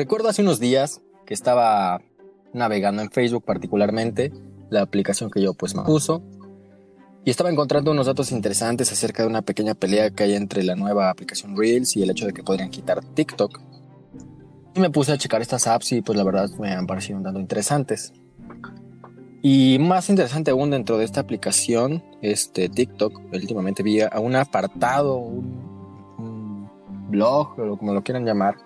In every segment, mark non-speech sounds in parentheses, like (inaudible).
Recuerdo hace unos días que estaba navegando en Facebook particularmente, la aplicación que yo pues me puso, y estaba encontrando unos datos interesantes acerca de una pequeña pelea que hay entre la nueva aplicación Reels y el hecho de que podrían quitar TikTok. Y me puse a checar estas apps y pues la verdad me han parecido un tanto interesantes. Y más interesante aún dentro de esta aplicación, este TikTok, últimamente vi a un apartado, un, blog, o como lo quieran llamar,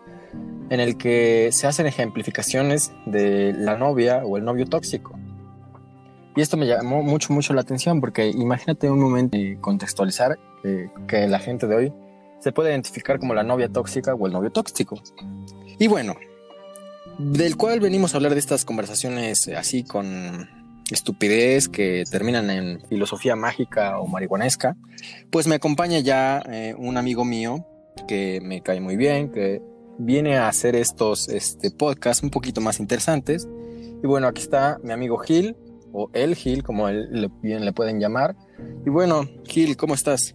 en el que se hacen ejemplificaciones de la novia o el novio tóxico. Y esto me llamó mucho, mucho la atención porque imagínate un momento y contextualizar eh, que la gente de hoy se puede identificar como la novia tóxica o el novio tóxico. Y bueno, del cual venimos a hablar de estas conversaciones así con estupidez que terminan en filosofía mágica o marihuanesca, pues me acompaña ya eh, un amigo mío que me cae muy bien, que viene a hacer estos este, podcasts un poquito más interesantes. Y bueno, aquí está mi amigo Gil, o el Gil, como bien le pueden llamar. Y bueno, Gil, ¿cómo estás?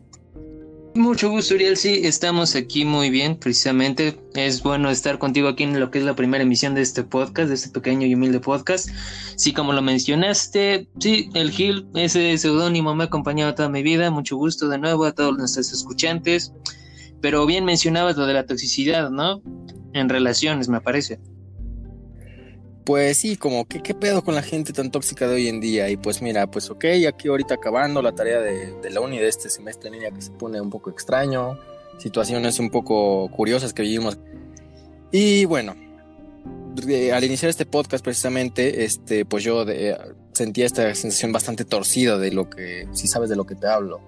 Mucho gusto, Uriel. Sí, estamos aquí muy bien, precisamente. Es bueno estar contigo aquí en lo que es la primera emisión de este podcast, de este pequeño y humilde podcast. Sí, como lo mencionaste, sí, el Gil, ese seudónimo me ha acompañado toda mi vida. Mucho gusto de nuevo a todos nuestros escuchantes. Pero bien mencionabas lo de la toxicidad, ¿no? En relaciones, me parece. Pues sí, como, ¿qué, ¿qué pedo con la gente tan tóxica de hoy en día? Y pues mira, pues ok, aquí ahorita acabando la tarea de, de la uni de este semestre en línea que se pone un poco extraño, situaciones un poco curiosas que vivimos. Y bueno, al iniciar este podcast precisamente, este, pues yo sentía esta sensación bastante torcida de lo que, si sabes de lo que te hablo.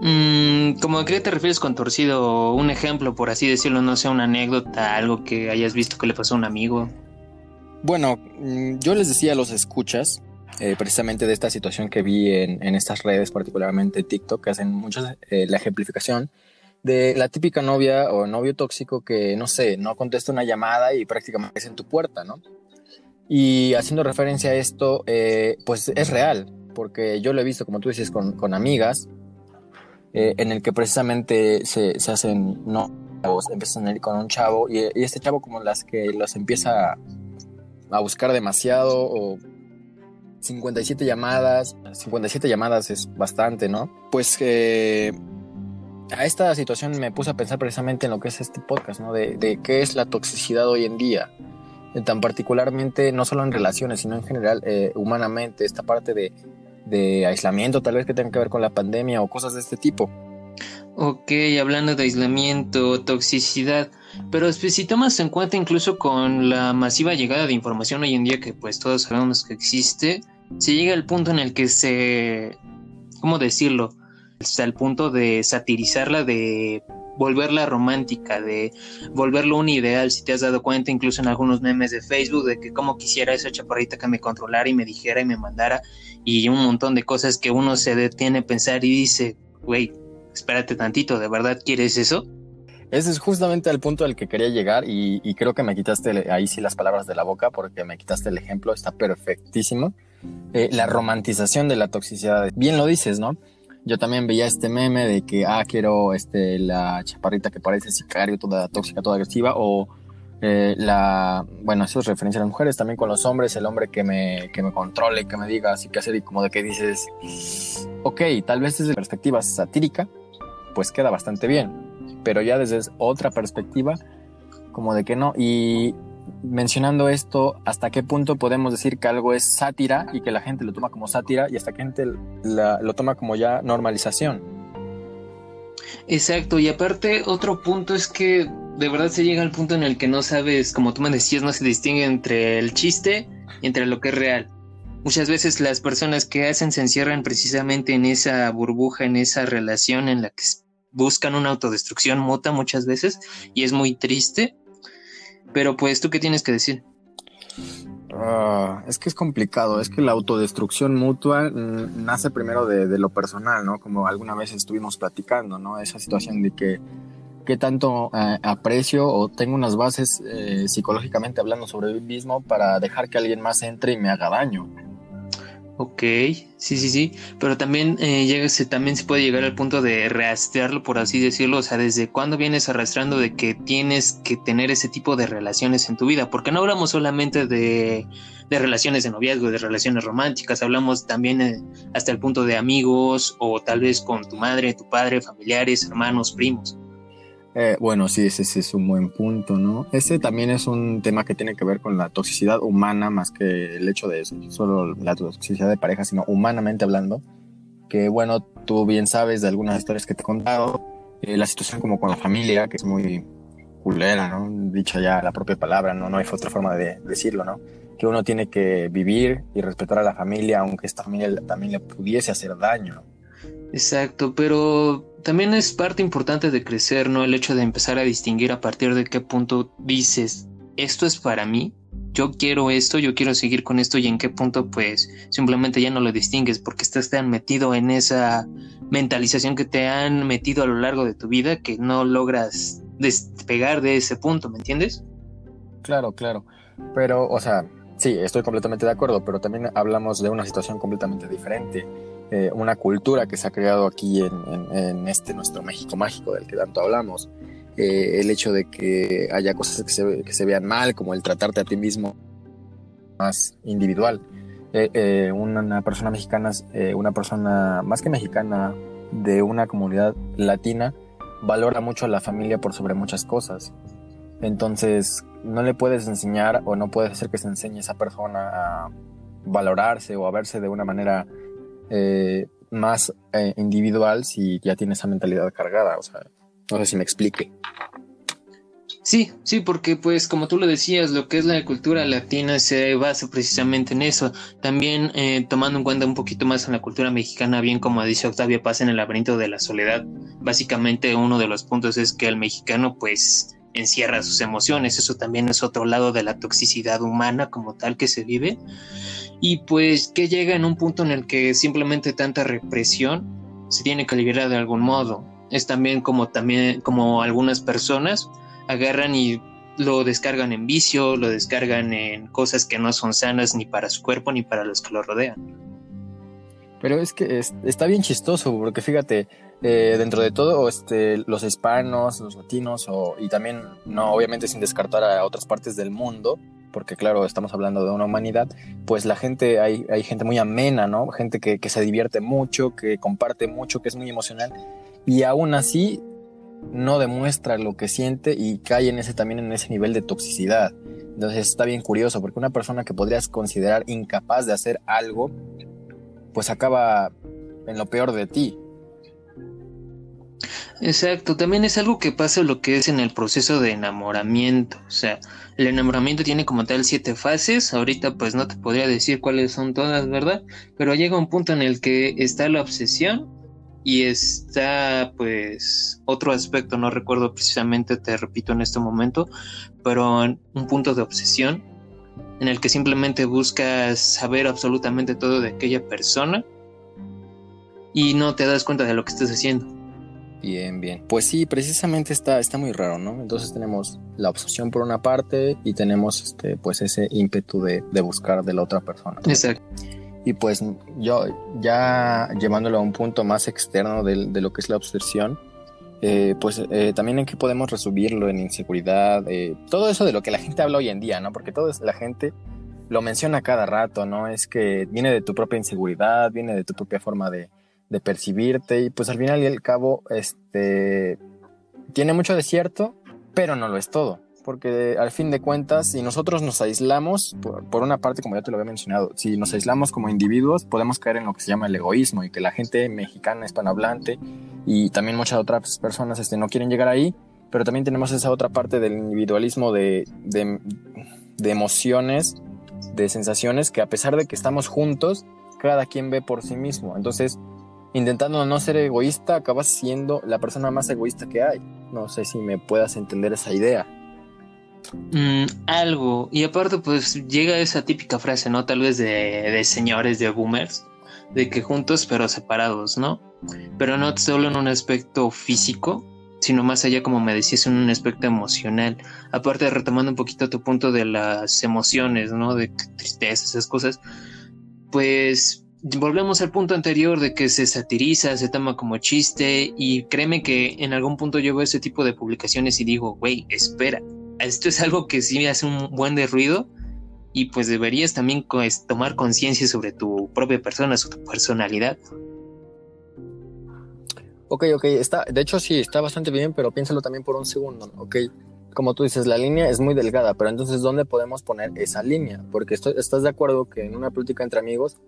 Mm, ¿Cómo a qué te refieres con torcido? Un ejemplo, por así decirlo, no sea una anécdota, algo que hayas visto que le pasó a un amigo. Bueno, mm, yo les decía a los escuchas, eh, precisamente de esta situación que vi en, estas redes, particularmente TikTok, que hacen mucho eh, la ejemplificación de la típica novia o novio tóxico que, no sé, no contesta una llamada y prácticamente es en tu puerta, ¿no? Y haciendo referencia a esto, eh, pues es real, porque yo lo he visto, como tú dices, con amigas, eh, en el que precisamente se, se hacen, no, empiezan a ir con un chavo y, este chavo como las que los empieza a buscar demasiado o 57 llamadas, 57 llamadas es bastante, ¿no? Pues eh, a esta situación me puse a pensar precisamente en lo que es este podcast, ¿no? De, qué es la toxicidad hoy en día, tan particularmente no solo en relaciones, sino en general eh, humanamente, esta parte de, de aislamiento tal vez que tenga que ver con la pandemia o cosas de este tipo. Ok, hablando de aislamiento, toxicidad, pero si tomas en cuenta incluso con la masiva llegada de información hoy en día que pues todos sabemos que existe, se llega al punto en el que se, ¿cómo decirlo? Hasta el punto de satirizarla, de volverla romántica, de volverlo un ideal, si te has dado cuenta incluso en algunos memes de Facebook, de que como quisiera esa chaparrita que me controlara y me dijera y me mandara, y un montón de cosas que uno se detiene a pensar y dice, güey, espérate tantito, ¿de verdad quieres eso? Ese es justamente el punto al que quería llegar y, creo que me quitaste ahí sí las palabras de la boca porque me quitaste el ejemplo, está perfectísimo. Eh, la romantización de la toxicidad, bien lo dices, ¿no? Yo también veía este meme de que, ah, quiero este, la chaparrita que parece sicario, toda tóxica, toda agresiva, o eh, la, bueno, eso es referencia a las mujeres, también con los hombres, el hombre que me, que me controle, que me diga así que hacer y como de que dices, ok, tal vez desde perspectiva satírica, pues queda bastante bien. Pero ya desde otra perspectiva, como de que no. Y mencionando esto, ¿hasta qué punto podemos decir que algo es sátira y que la gente lo toma como sátira y hasta gente la, lo toma como ya normalización? Exacto, y aparte otro punto es que de verdad se llega al punto en el que no sabes, como tú me decías, no se distingue entre el chiste y entre lo que es real. Muchas veces las personas que hacen se encierran precisamente en esa burbuja, en esa relación en la que buscan una autodestrucción mutua muchas veces y es muy triste. Pero pues, ¿tú qué tienes que decir? Uh, es que es complicado, es que la autodestrucción mutua nace primero de, de, lo personal, ¿no? Como alguna vez estuvimos platicando, ¿no? Esa situación de que qué tanto eh, aprecio o tengo unas bases eh, psicológicamente hablando sobre mí mismo para dejar que alguien más entre y me haga daño. Ok, sí, sí, sí, pero también, eh, llega, se, también se puede llegar al punto de rastrearlo, por así decirlo, o sea, desde cuándo vienes arrastrando de que tienes que tener ese tipo de relaciones en tu vida, porque no hablamos solamente de, de relaciones de noviazgo, de relaciones románticas, hablamos también eh, hasta el punto de amigos o tal vez con tu madre, tu padre, familiares, hermanos, primos. Eh, bueno, sí, ese, es un buen punto, ¿no? Ese también es un tema que tiene que ver con la toxicidad humana más que el hecho de eso, solo la toxicidad de pareja, sino humanamente hablando. Que bueno, tú bien sabes de algunas historias que te he contado, eh, la situación como con la familia, que es muy culera, ¿no? Dicha ya la propia palabra, ¿no? No hay otra forma de decirlo, ¿no? Que uno tiene que vivir y respetar a la familia, aunque esta familia también le pudiese hacer daño. Exacto, pero también es parte importante de crecer, ¿no? El hecho de empezar a distinguir a partir de qué punto dices, esto es para mí, yo quiero esto, yo quiero seguir con esto y en qué punto pues simplemente ya no lo distingues porque estás tan metido en esa mentalización que te han metido a lo largo de tu vida que no logras despegar de ese punto, ¿me entiendes? Claro, claro. Pero, o sea, sí, estoy completamente de acuerdo, pero también hablamos de una situación completamente diferente eh, una cultura que se ha creado aquí en, este nuestro México mágico del que tanto hablamos. Eh, el hecho de que haya cosas que se, que se, vean mal, como el tratarte a ti mismo más individual. Eh, una, persona mexicana, una persona más que mexicana de una comunidad latina, valora mucho a la familia por sobre muchas cosas. Entonces, no le puedes enseñar o no puedes hacer que se enseñe a esa persona a valorarse o a verse de una manera eh, más eh, individual si ya tiene esa mentalidad cargada. O sea, no sé si me explique. Sí, sí, porque pues como tú lo decías, lo que es la cultura latina se basa precisamente en eso. También eh, tomando en cuenta un poquito más en la cultura mexicana, bien como dice Octavio Paz en el laberinto de la soledad, básicamente uno de los puntos es que el mexicano pues encierra sus emociones. Eso también es otro lado de la toxicidad humana como tal que se vive y pues que llega en un punto en el que simplemente tanta represión se tiene que liberar de algún modo. Es también como también como algunas personas agarran y lo descargan en vicio, lo descargan en cosas que no son sanas ni para su cuerpo ni para los que lo rodean. Pero es que está bien chistoso, porque fíjate, eh, dentro de todo, este, los hispanos, los latinos, o, y también, no, obviamente sin descartar a otras partes del mundo, porque claro, estamos hablando de una humanidad, pues la gente, hay, hay gente muy amena, ¿no? Gente que, que se divierte mucho, que comparte mucho, que es muy emocional, y aún así no demuestra lo que siente y cae en ese también en ese nivel de toxicidad. Entonces está bien curioso, porque una persona que podrías considerar incapaz de hacer algo, pues acaba en lo peor de ti. Exacto, también es algo que pasa lo que es en el proceso de enamoramiento, o sea, el enamoramiento tiene como tal siete fases, ahorita pues no te podría decir cuáles son todas, ¿verdad? Pero llega un punto en el que está la obsesión y está pues otro aspecto, no recuerdo precisamente, te repito en este momento, pero un punto de obsesión en el que simplemente buscas saber absolutamente todo de aquella persona y no te das cuenta de lo que estás haciendo. Bien, bien. Pues sí, precisamente está, está muy raro, ¿no? Entonces tenemos la obsesión por una parte y tenemos este, pues ese ímpetu de, buscar de la otra persona. Exacto. Y pues yo ya llevándolo a un punto más externo de, lo que es la obsesión, eh, pues eh, también en qué podemos resumirlo en inseguridad, eh, todo eso de lo que la gente habla hoy en día, ¿no? Porque toda la gente lo menciona cada rato, ¿no? Es que viene de tu propia inseguridad, viene de tu propia forma de, de percibirte y pues al final y al cabo este tiene mucho de cierto, pero no lo es todo, porque al fin de cuentas si nosotros nos aislamos, por, una parte como ya te lo había mencionado, si nos aislamos como individuos podemos caer en lo que se llama el egoísmo y que la gente mexicana hispanohablante y también muchas otras personas este, no quieren llegar ahí, pero también tenemos esa otra parte del individualismo de, de, de emociones, de sensaciones que a pesar de que estamos juntos, cada quien ve por sí mismo. Entonces, intentando no ser egoísta, acabas siendo la persona más egoísta que hay. No sé si me puedas entender esa idea. Mm, algo. Y aparte, pues llega esa típica frase, ¿no? Tal vez de, de, señores, de boomers, de que juntos pero separados, ¿no? Pero no solo en un aspecto físico, sino más allá, como me decías, en un aspecto emocional. Aparte, retomando un poquito tu punto de las emociones, ¿no? De tristeza, esas cosas, pues volvemos al punto anterior de que se satiriza, se toma como chiste y créeme que en algún punto yo ese tipo de publicaciones y digo, güey, espera, esto es algo que sí me hace un buen de ruido y pues deberías también pues, tomar conciencia sobre tu propia persona, sobre tu personalidad. Ok, ok, está, de hecho sí, está bastante bien, pero piénsalo también por un segundo, ok. Como tú dices, la línea es muy delgada, pero entonces, ¿dónde podemos poner esa línea? Porque estás de acuerdo que en una plática entre amigos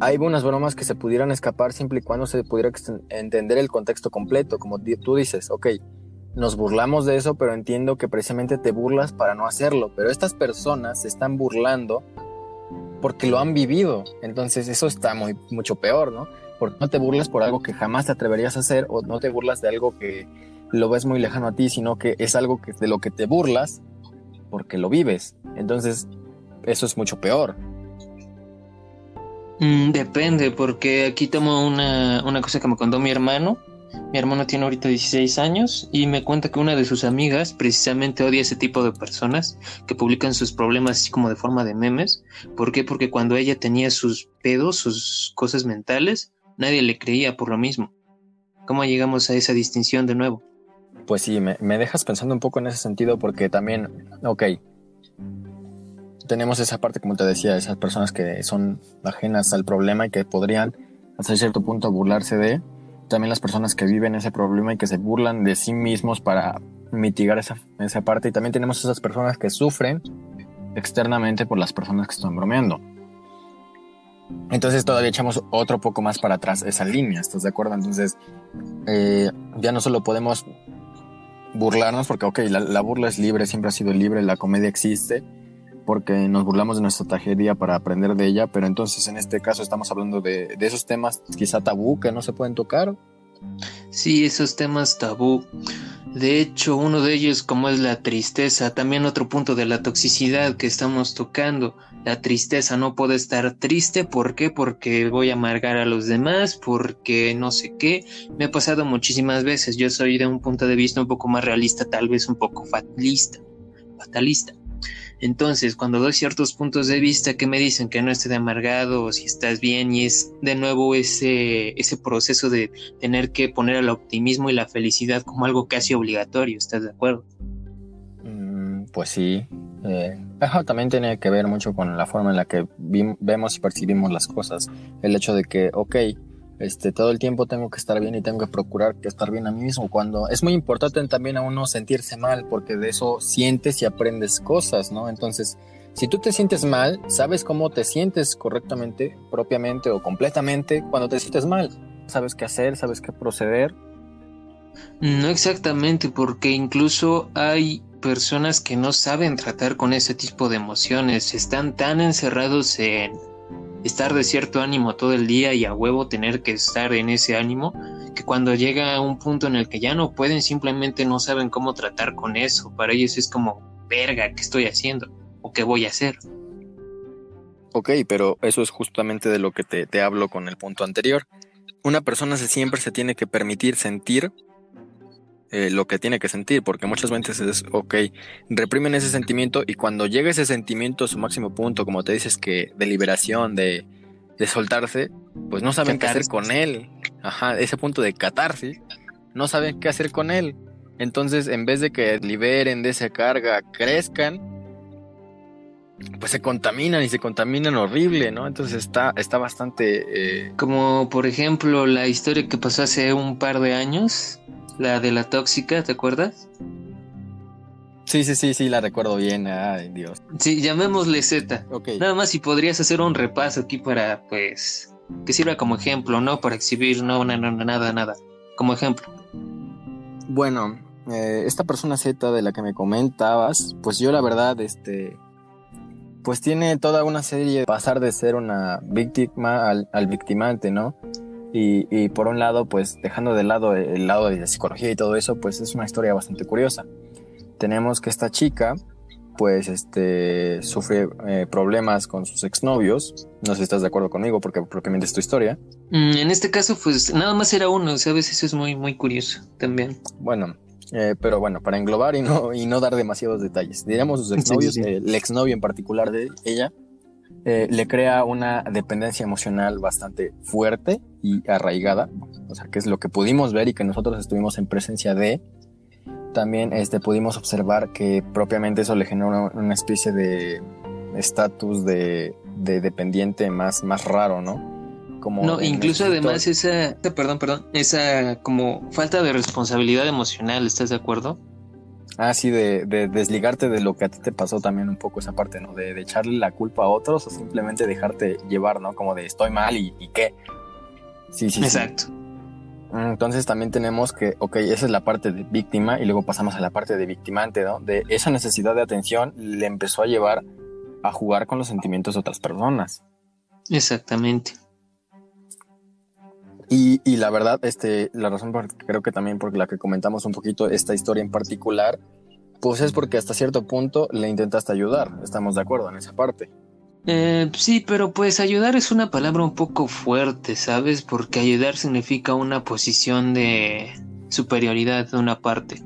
hay unas bromas que se pudieran escapar siempre y cuando se pudiera entender el contexto completo, como tú dices, ok, nos burlamos de eso, pero entiendo que precisamente te burlas para no hacerlo, pero estas personas se están burlando porque lo han vivido, entonces eso está muy mucho peor, ¿no? Porque no te burlas por algo que jamás te atreverías a hacer o no te burlas de algo que lo ves muy lejano a ti, sino que es algo de lo que te burlas porque lo vives. Entonces, eso es mucho peor. Mm, depende, porque aquí tomo una, una cosa que me contó mi hermano. Mi hermano tiene ahorita 16 años y me cuenta que una de sus amigas precisamente odia ese tipo de personas que publican sus problemas así como de forma de memes. ¿Por qué? Porque cuando ella tenía sus pedos, sus cosas mentales, nadie le creía por lo mismo. ¿Cómo llegamos a esa distinción de nuevo? Pues sí, me, me dejas pensando un poco en ese sentido porque también, ok, tenemos esa parte, como te decía, esas personas que son ajenas al problema y que podrían hasta cierto punto burlarse de. También las personas que viven ese problema y que se burlan de sí mismos para mitigar esa, esa parte. Y también tenemos esas personas que sufren externamente por las personas que están bromeando. Entonces todavía echamos otro poco más para atrás esa línea, ¿estás de acuerdo? Entonces eh, ya no solo podemos burlarnos porque, ok, la, la, burla es libre, siempre ha sido libre, la comedia existe, porque nos burlamos de nuestra tragedia para aprender de ella, pero entonces en este caso estamos hablando de, esos temas quizá tabú que no se pueden tocar. Sí, esos temas tabú. De hecho, uno de ellos como es la tristeza, también otro punto de la toxicidad que estamos tocando. La tristeza no puede estar triste, ¿por qué? Porque voy a amargar a los demás, porque no sé qué. Me ha pasado muchísimas veces. Yo soy de un punto de vista un poco más realista, tal vez un poco fatalista. Fatalista. Entonces, cuando doy ciertos puntos de vista que me dicen que no esté amargado o si estás bien y es de nuevo ese, ese proceso de tener que poner el optimismo y la felicidad como algo casi obligatorio, ¿estás de acuerdo? Mm, pues sí. Eh, también tiene que ver mucho con la forma en la que vemos y percibimos las cosas. El hecho de que, ok, este, todo el tiempo tengo que estar bien y tengo que procurar que estar bien a mí mismo. Cuando es muy importante también a uno sentirse mal, porque de eso sientes y aprendes cosas, ¿no? Entonces, si tú te sientes mal, sabes cómo te sientes correctamente, propiamente o completamente cuando te sientes mal. Sabes qué hacer, sabes qué proceder. No exactamente, porque incluso hay personas que no saben tratar con ese tipo de emociones, están tan encerrados en estar de cierto ánimo todo el día y a huevo tener que estar en ese ánimo, que cuando llega a un punto en el que ya no pueden, simplemente no saben cómo tratar con eso. Para ellos es como, verga, ¿qué estoy haciendo? ¿O qué voy a hacer? Ok, pero eso es justamente de lo que te, te hablo con el punto anterior. Una persona siempre se tiene que permitir sentir eh, lo que tiene que sentir, porque muchas veces es, ok, reprimen ese sentimiento y cuando llega ese sentimiento a su máximo punto, como te dices que de liberación, de, de soltarse, pues no saben qué hacer con él. Ajá, ese punto de catarsis, no saben qué hacer con él. Entonces, en vez de que liberen de esa carga, crezcan, pues se contaminan y se contaminan horrible, ¿no? Entonces está, está bastante... Eh, Como por ejemplo la historia que pasó hace un par de años, la de la tóxica, ¿te acuerdas? Sí, sí, sí, sí, la recuerdo bien. Ay, Dios. Sí, llamémosle Z. Nada más si podrías hacer un repaso aquí para, pues, que sirva como ejemplo, ¿no? Para exhibir, no, no, no nada, nada. Como ejemplo. Bueno, eh, esta persona Z de la que me comentabas, pues yo la verdad, este, pues tiene toda una serie de pasar de ser una víctima al, al victimante, ¿no? Y, por un lado, pues dejando de lado el lado de la psicología y todo eso, pues es una historia bastante curiosa. Tenemos que esta chica, pues este, sufre eh, problemas con sus exnovios. No sé si estás de acuerdo conmigo porque propiamente es tu historia. Mm, en este caso, pues nada más era uno, ¿sabes? Eso es muy, muy curioso también. Bueno, eh, pero bueno, para englobar y no, y no dar demasiados detalles. Diríamos sus (laughs) exnovios, el exnovio en particular de ella, eh, le crea una dependencia emocional bastante fuerte y arraigada, o sea, que es lo que pudimos ver y que nosotros estuvimos en presencia de. También este, pudimos observar que propiamente eso le generó una, especie de estatus de, de, dependiente más, más raro, ¿no? Como no, incluso además esa, perdón, perdón, esa como falta de responsabilidad emocional, ¿estás de acuerdo? Ah, sí, de, desligarte de lo que a ti te pasó también un poco esa parte, ¿no? De, echarle la culpa a otros o simplemente dejarte llevar, ¿no? Como de estoy mal y, qué. Sí, sí. Exacto. Entonces también tenemos que, ok, esa es la parte de víctima y luego pasamos a la parte de victimante, ¿no? De esa necesidad de atención le empezó a llevar a jugar con los sentimientos de otras personas. Exactamente. Y, la verdad, este, la razón por creo que también por la que comentamos un poquito esta historia en particular, pues es porque hasta cierto punto le intentaste ayudar. Estamos de acuerdo en esa parte. Eh, sí, pero pues ayudar es una palabra un poco fuerte, ¿sabes? Porque ayudar significa una posición de superioridad de una parte.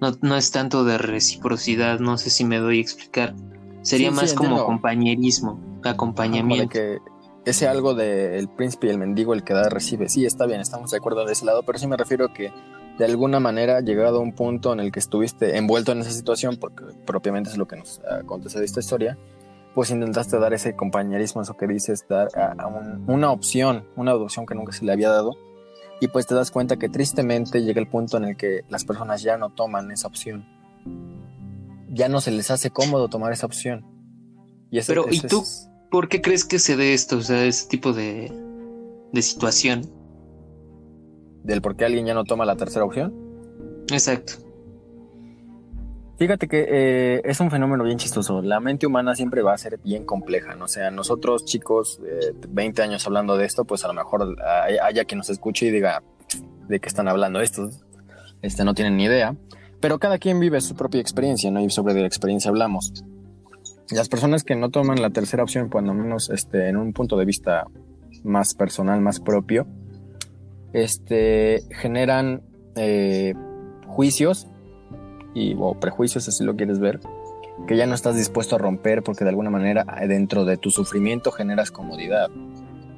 No, no es tanto de reciprocidad, no sé si me doy a explicar. Sería más como compañerismo, acompañamiento ese algo del príncipe y el mendigo, el que da recibe. Sí, está bien, estamos de acuerdo de ese lado, pero sí me refiero a que de alguna manera, llegado a un punto en el que estuviste envuelto en esa situación, porque propiamente es lo que nos acontece de esta historia, pues intentaste dar ese compañerismo, eso que dices, dar a, una opción, una opción que nunca se le había dado, y pues te das cuenta que tristemente llega el punto en el que las personas ya no toman esa opción. Ya no se les hace cómodo tomar esa opción. Y Pero, ¿y tú ¿Por qué crees que se dé esto, o sea, este tipo de, de situación? ¿Del por qué alguien ya no toma la tercera opción? Exacto. Fíjate que eh, es un fenómeno bien chistoso. La mente humana siempre va a ser bien compleja. ¿no? O sea, nosotros chicos, eh, 20 años hablando de esto, pues a lo mejor haya quien nos escuche y diga de qué están hablando estos. Este, no tienen ni idea. Pero cada quien vive su propia experiencia, ¿no? Y sobre la experiencia hablamos las personas que no toman la tercera opción, cuando menos este, en un punto de vista más personal, más propio, este, generan eh, juicios y, o prejuicios, si lo quieres ver, que ya no estás dispuesto a romper porque de alguna manera dentro de tu sufrimiento generas comodidad.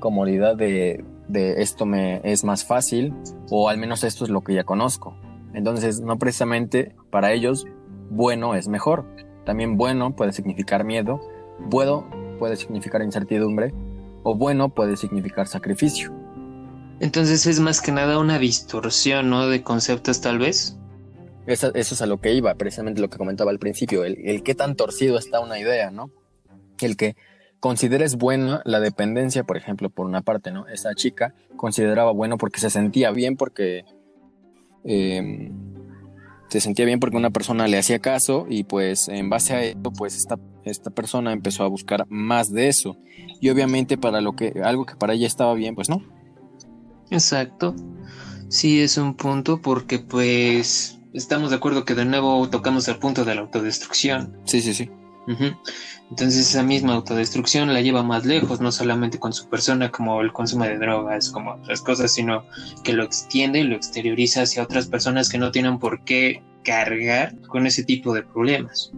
Comodidad de, de esto me es más fácil o al menos esto es lo que ya conozco. Entonces, no precisamente para ellos bueno es mejor también bueno puede significar miedo, bueno puede significar incertidumbre o bueno puede significar sacrificio. Entonces es más que nada una distorsión, ¿no? De conceptos tal vez. Eso, es a lo que iba, precisamente lo que comentaba al principio, el, el qué tan torcido está una idea, ¿no? El que consideres buena la dependencia, por ejemplo, por una parte, ¿no? Esa chica consideraba bueno porque se sentía bien, porque eh, se sentía bien porque una persona le hacía caso y pues en base a eso pues esta, esta persona empezó a buscar más de eso. Y obviamente para lo que algo que para ella estaba bien pues no exacto. Sí es un punto porque pues estamos de acuerdo que de nuevo tocamos el punto de la autodestrucción. Sí sí sí entonces esa misma autodestrucción la lleva más lejos, no solamente con su persona como el consumo de drogas, como otras cosas, sino que lo extiende y lo exterioriza hacia otras personas que no tienen por qué cargar con ese tipo de problemas.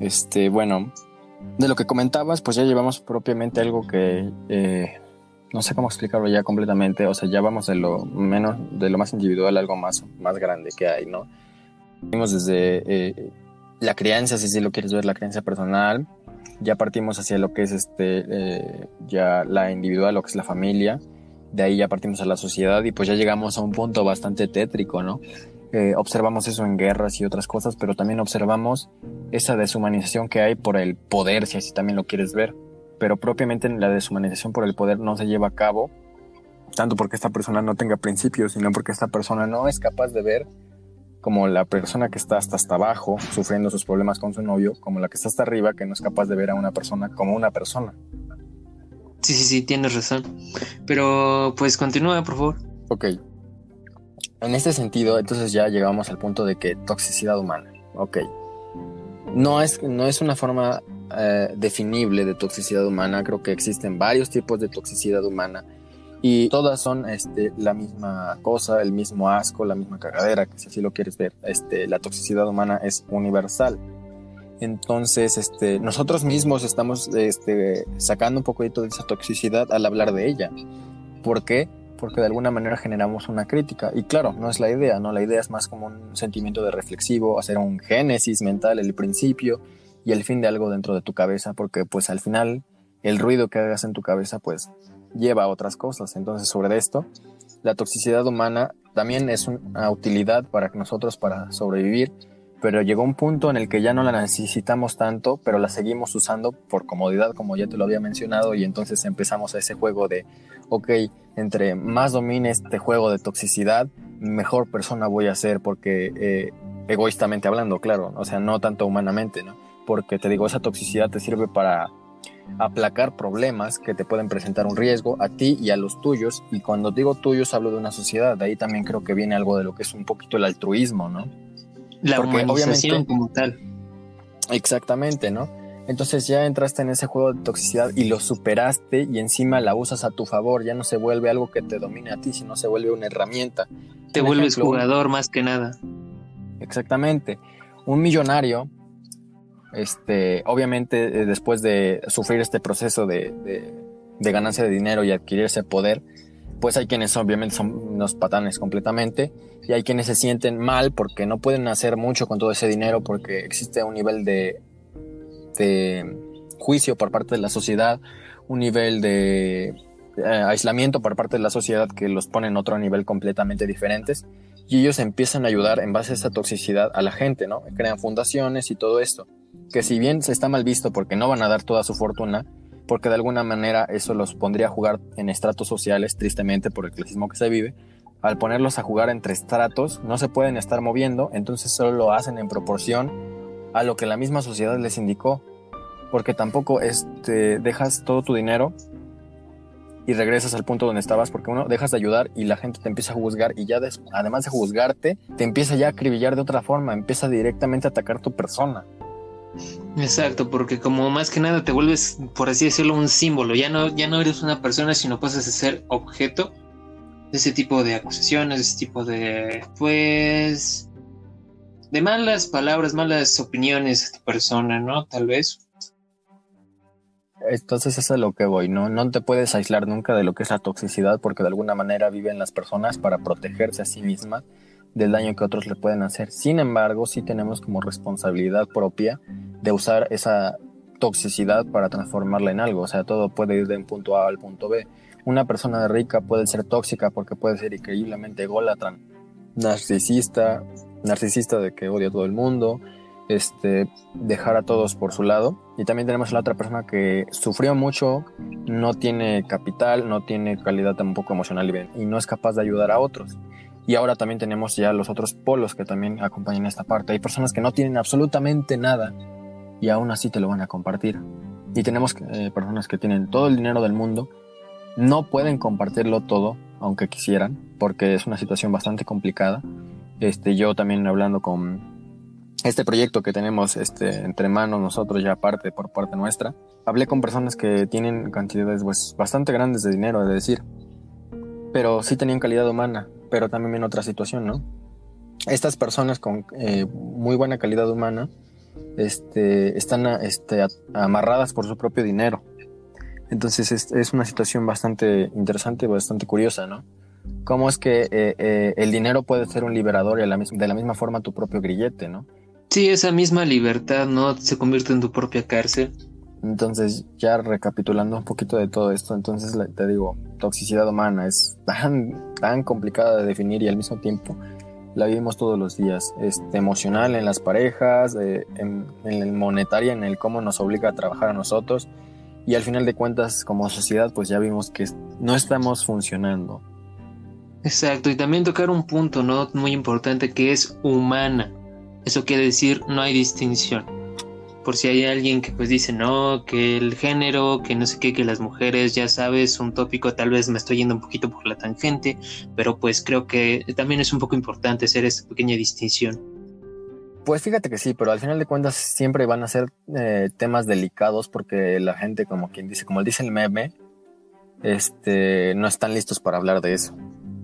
Este, bueno, de lo que comentabas, pues ya llevamos propiamente algo que eh, no sé cómo explicarlo ya completamente, o sea, ya vamos de lo menos, de lo más individual a algo más, más grande que hay, ¿no? Vimos desde eh, la crianza, si lo quieres ver, la crianza personal, ya partimos hacia lo que es este, eh, ya la individual, lo que es la familia, de ahí ya partimos a la sociedad y pues ya llegamos a un punto bastante tétrico, ¿no? Eh, observamos eso en guerras y otras cosas, pero también observamos esa deshumanización que hay por el poder, si así también lo quieres ver. Pero propiamente la deshumanización por el poder no se lleva a cabo tanto porque esta persona no tenga principios, sino porque esta persona no es capaz de ver como la persona que está hasta, hasta abajo sufriendo sus problemas con su novio, como la que está hasta arriba que no es capaz de ver a una persona como una persona. Sí, sí, sí, tienes razón. Pero pues continúa, por favor. Ok. En este sentido, entonces ya llegamos al punto de que toxicidad humana. Ok. No es, no es una forma eh, definible de toxicidad humana. Creo que existen varios tipos de toxicidad humana y todas son este, la misma cosa, el mismo asco, la misma cagadera, que si así lo quieres ver. Este, la toxicidad humana es universal. Entonces, este, nosotros mismos estamos este, sacando un poquito de esa toxicidad al hablar de ella. ¿Por qué? Porque de alguna manera generamos una crítica. Y claro, no es la idea, ¿no? La idea es más como un sentimiento de reflexivo, hacer un génesis mental, el principio y el fin de algo dentro de tu cabeza, porque pues al final el ruido que hagas en tu cabeza pues lleva a otras cosas. Entonces, sobre esto, la toxicidad humana también es una utilidad para nosotros para sobrevivir pero llegó un punto en el que ya no la necesitamos tanto, pero la seguimos usando por comodidad, como ya te lo había mencionado, y entonces empezamos a ese juego de, ok, entre más domine este juego de toxicidad, mejor persona voy a ser, porque eh, egoístamente hablando, claro, o sea, no tanto humanamente, ¿no? Porque te digo, esa toxicidad te sirve para aplacar problemas que te pueden presentar un riesgo a ti y a los tuyos. Y cuando digo tuyos hablo de una sociedad, de ahí también creo que viene algo de lo que es un poquito el altruismo, ¿no? La humanización como tal. Exactamente, ¿no? Entonces ya entraste en ese juego de toxicidad y lo superaste y encima la usas a tu favor. Ya no se vuelve algo que te domine a ti, sino se vuelve una herramienta. Te vuelves jugador más que nada. Exactamente. Un millonario, este, obviamente eh, después de sufrir este proceso de, ganancia de dinero y adquirir ese poder, pues hay quienes obviamente son unos patanes completamente y hay quienes se sienten mal porque no pueden hacer mucho con todo ese dinero porque existe un nivel de, de juicio por parte de la sociedad, un nivel de eh, aislamiento por parte de la sociedad que los pone en otro nivel completamente diferentes y ellos empiezan a ayudar en base a esa toxicidad a la gente, ¿no? Crean fundaciones y todo esto, que si bien se está mal visto porque no van a dar toda su fortuna, porque de alguna manera eso los pondría a jugar en estratos sociales, tristemente por el clasismo que se vive. Al ponerlos a jugar entre estratos, no se pueden estar moviendo, entonces solo lo hacen en proporción a lo que la misma sociedad les indicó, porque tampoco este, dejas todo tu dinero y regresas al punto donde estabas, porque uno dejas de ayudar y la gente te empieza a juzgar y ya además de juzgarte, te empieza ya a acribillar de otra forma, empieza directamente a atacar tu persona. Exacto, porque como más que nada te vuelves, por así decirlo, un símbolo. Ya no, ya no eres una persona, sino pasas a ser objeto de ese tipo de acusaciones, de ese tipo de, pues, de malas palabras, malas opiniones de tu persona, ¿no? Tal vez. Entonces es a lo que voy, ¿no? No te puedes aislar nunca de lo que es la toxicidad porque de alguna manera viven las personas para protegerse a sí mismas del daño que otros le pueden hacer. Sin embargo, sí tenemos como responsabilidad propia de usar esa toxicidad para transformarla en algo. O sea, todo puede ir de un punto A al punto B. Una persona rica puede ser tóxica porque puede ser increíblemente ególatra, narcisista, narcisista de que odia a todo el mundo, este, dejar a todos por su lado. Y también tenemos a la otra persona que sufrió mucho, no tiene capital, no tiene calidad tampoco emocional y no es capaz de ayudar a otros. Y ahora también tenemos ya los otros polos que también acompañan esta parte. Hay personas que no tienen absolutamente nada y aún así te lo van a compartir. Y tenemos eh, personas que tienen todo el dinero del mundo, no pueden compartirlo todo, aunque quisieran, porque es una situación bastante complicada. Este, yo también hablando con este proyecto que tenemos este, entre manos nosotros ya aparte por parte nuestra, hablé con personas que tienen cantidades pues, bastante grandes de dinero, es decir, pero sí tenían calidad humana, pero también en otra situación, ¿no? Estas personas con eh, muy buena calidad humana este, están este, amarradas por su propio dinero. Entonces es, una situación bastante interesante, bastante curiosa, ¿no? Cómo es que eh, eh, el dinero puede ser un liberador y de la misma forma tu propio grillete, ¿no? Sí, esa misma libertad, ¿no? Se convierte en tu propia cárcel. Entonces, ya recapitulando un poquito de todo esto, entonces te digo, toxicidad humana es tan, tan complicada de definir y al mismo tiempo la vivimos todos los días. Este, emocional en las parejas, en, en el monetaria, en el cómo nos obliga a trabajar a nosotros. Y al final de cuentas, como sociedad, pues ya vimos que no estamos funcionando. Exacto, y también tocar un punto, ¿no? Muy importante que es humana. Eso quiere decir no hay distinción por si hay alguien que pues dice no, que el género, que no sé qué, que las mujeres, ya sabes, un tópico, tal vez me estoy yendo un poquito por la tangente, pero pues creo que también es un poco importante hacer esta pequeña distinción. Pues fíjate que sí, pero al final de cuentas siempre van a ser eh, temas delicados porque la gente, como quien dice, como dice el meme, este, no están listos para hablar de eso.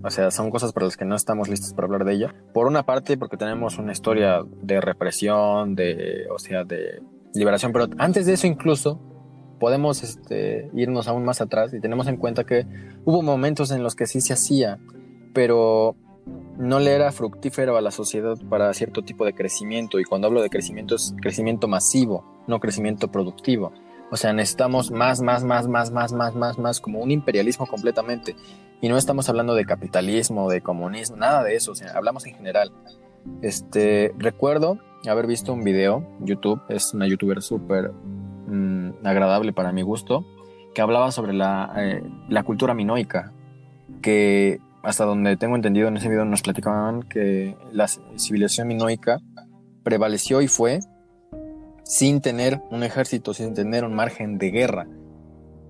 O sea, son cosas para las que no estamos listos para hablar de ella. Por una parte, porque tenemos una historia de represión, de, o sea, de liberación, pero antes de eso incluso podemos este, irnos aún más atrás y tenemos en cuenta que hubo momentos en los que sí se hacía, pero no le era fructífero a la sociedad para cierto tipo de crecimiento. Y cuando hablo de crecimiento es crecimiento masivo, no crecimiento productivo. O sea, necesitamos más, más, más, más, más, más, más, más, como un imperialismo completamente. Y no estamos hablando de capitalismo, de comunismo, nada de eso. O sea, hablamos en general. Este, recuerdo haber visto un video, YouTube, es una youtuber súper Mm, agradable para mi gusto, que hablaba sobre la, eh, la, cultura minoica, que hasta donde tengo entendido en ese video nos platicaban que la civilización minoica prevaleció y fue sin tener un ejército, sin tener un margen de guerra.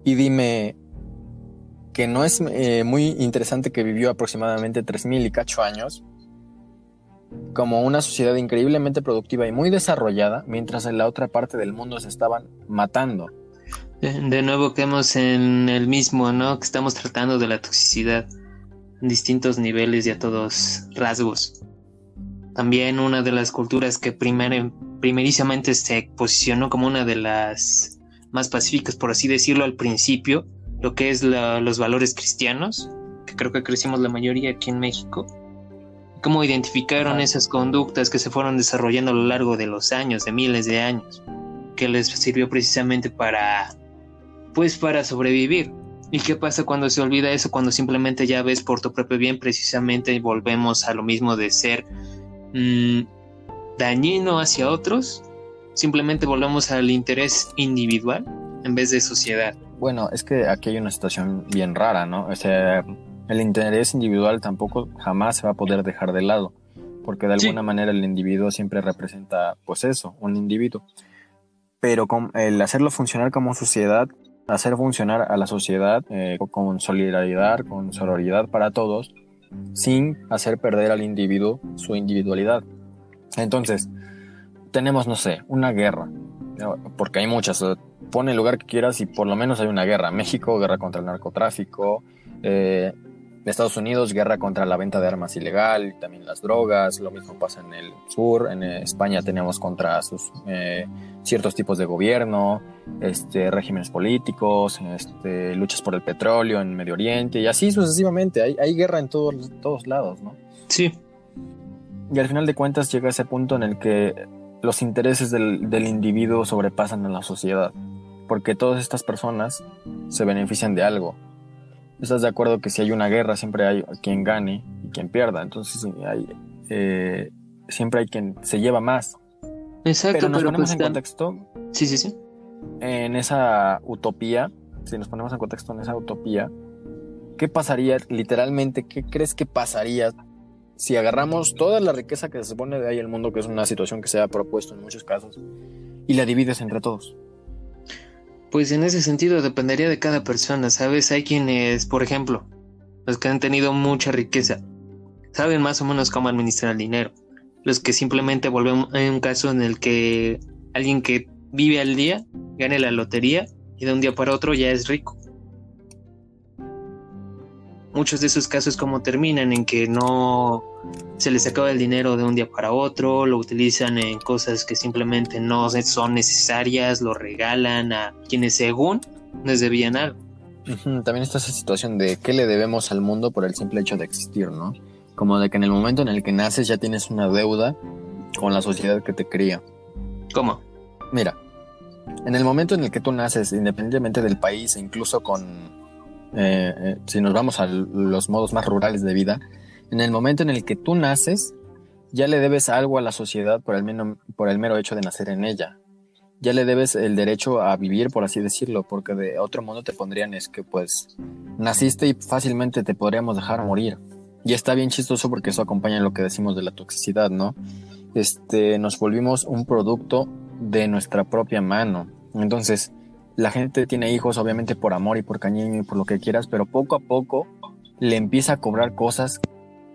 Y dime que no es eh, muy interesante que vivió aproximadamente 3.000 y cacho años como una sociedad increíblemente productiva y muy desarrollada, mientras en la otra parte del mundo se estaban matando. De, nuevo quedamos en el mismo, ¿no? Que estamos tratando de la toxicidad en distintos niveles y a todos rasgos. También una de las culturas que primerísimamente se posicionó como una de las más pacíficas, por así decirlo, al principio, lo que es los valores cristianos, que creo que crecimos la mayoría aquí en México cómo identificaron esas conductas que se fueron desarrollando a lo largo de los años, de miles de años, que les sirvió precisamente para, pues para sobrevivir. ¿Y qué pasa cuando se olvida eso? Cuando simplemente ya ves por tu propio bien, precisamente volvemos a lo mismo de ser mm, dañino hacia otros, simplemente volvemos al interés individual en vez de sociedad. Bueno, es que aquí hay una situación bien rara, ¿no? O sea, el interés individual tampoco jamás se va a poder dejar de lado, porque de alguna manera el individuo siempre representa, pues eso, un individuo. Pero con, el hacerlo funcionar como sociedad, hacer funcionar a la sociedad eh, con solidaridad, con sororidad para todos, sin hacer perder al individuo su individualidad. Entonces, tenemos, no sé, una guerra, porque hay muchas, pone el lugar que quieras y por lo menos hay una guerra. México, guerra contra el narcotráfico, eh, Estados Unidos, guerra contra la venta de armas ilegal, y también las drogas, lo mismo pasa en el sur, en España tenemos contra sus eh, ciertos tipos de gobierno, este, regímenes políticos, este, luchas por el petróleo en Medio Oriente y así sucesivamente, hay, hay guerra en todos, todos lados, ¿no? Sí. Y al final de cuentas llega ese punto en el que los intereses del, del individuo sobrepasan a la sociedad, porque todas estas personas se benefician de algo estás de acuerdo que si hay una guerra siempre hay quien gane y quien pierda. Entonces hay, eh, siempre hay quien se lleva más. Exacto, pero nos ponemos pues en contexto. Sí, sí, sí. En esa utopía, si nos ponemos en contexto en esa utopía, ¿qué pasaría literalmente? ¿Qué crees que pasaría si agarramos toda la riqueza que se supone de ahí el mundo, que es una situación que se ha propuesto en muchos casos, y la divides entre todos? Pues en ese sentido dependería de cada persona, ¿sabes? Hay quienes, por ejemplo, los que han tenido mucha riqueza, saben más o menos cómo administrar el dinero. Los que simplemente volvemos hay un caso en el que alguien que vive al día gane la lotería y de un día para otro ya es rico muchos de esos casos como terminan en que no se les acaba el dinero de un día para otro, lo utilizan en cosas que simplemente no son necesarias, lo regalan a quienes según les debían algo. También está esa situación de qué le debemos al mundo por el simple hecho de existir, ¿no? Como de que en el momento en el que naces ya tienes una deuda con la sociedad que te cría. ¿Cómo? Mira, en el momento en el que tú naces, independientemente del país e incluso con eh, eh, si nos vamos a los modos más rurales de vida, en el momento en el que tú naces, ya le debes algo a la sociedad por el, por el mero hecho de nacer en ella. Ya le debes el derecho a vivir, por así decirlo, porque de otro modo te pondrían es que pues naciste y fácilmente te podríamos dejar morir. Y está bien chistoso porque eso acompaña lo que decimos de la toxicidad, ¿no? Este, nos volvimos un producto de nuestra propia mano. Entonces, la gente tiene hijos obviamente por amor y por cariño y por lo que quieras, pero poco a poco le empieza a cobrar cosas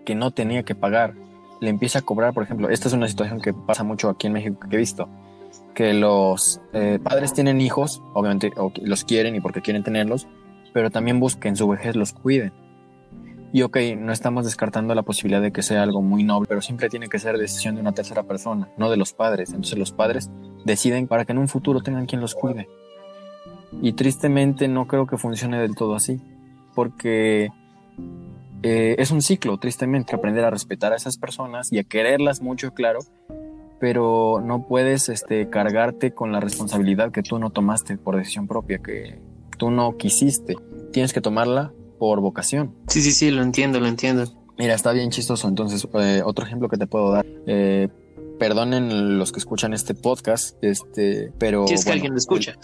que no tenía que pagar. Le empieza a cobrar, por ejemplo, esta es una situación que pasa mucho aquí en México que he visto, que los eh, padres tienen hijos, obviamente los quieren y porque quieren tenerlos, pero también buscan en su vejez los cuiden. Y ok, no estamos descartando la posibilidad de que sea algo muy noble, pero siempre tiene que ser decisión de una tercera persona, no de los padres. Entonces los padres deciden para que en un futuro tengan quien los cuide. Y tristemente no creo que funcione del todo así, porque eh, es un ciclo, tristemente, aprender a respetar a esas personas y a quererlas mucho, claro, pero no puedes este, cargarte con la responsabilidad que tú no tomaste por decisión propia, que tú no quisiste. Tienes que tomarla por vocación. Sí, sí, sí, lo entiendo, lo entiendo. Mira, está bien chistoso. Entonces, eh, otro ejemplo que te puedo dar. Eh, perdonen los que escuchan este podcast, este, pero... Si es que alguien lo escucha.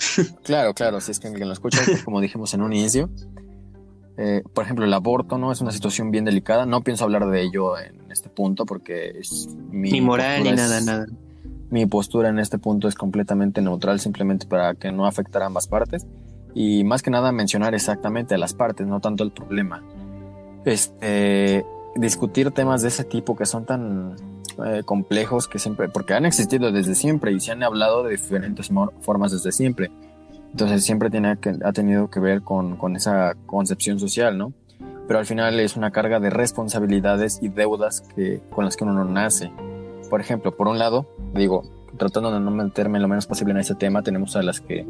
claro, claro, si es que alguien lo escucha, (laughs) como dijimos en un inicio. Eh, por ejemplo, el aborto no es una situación bien delicada. No pienso hablar de ello en este punto porque es mi ni moral ni nada, nada. Mi postura en este punto es completamente neutral, simplemente para que no afectara a ambas partes y más que nada mencionar exactamente a las partes, no tanto el problema. Este, discutir temas de ese tipo que son tan eh, complejos que siempre, porque han existido desde siempre y se han hablado de diferentes formas desde siempre. Entonces siempre tiene que, ha tenido que ver con, con esa concepción social, ¿no? Pero al final es una carga de responsabilidades y deudas que, con las que uno no nace. Por ejemplo, por un lado, digo, tratando de no meterme lo menos posible en ese tema, tenemos a las que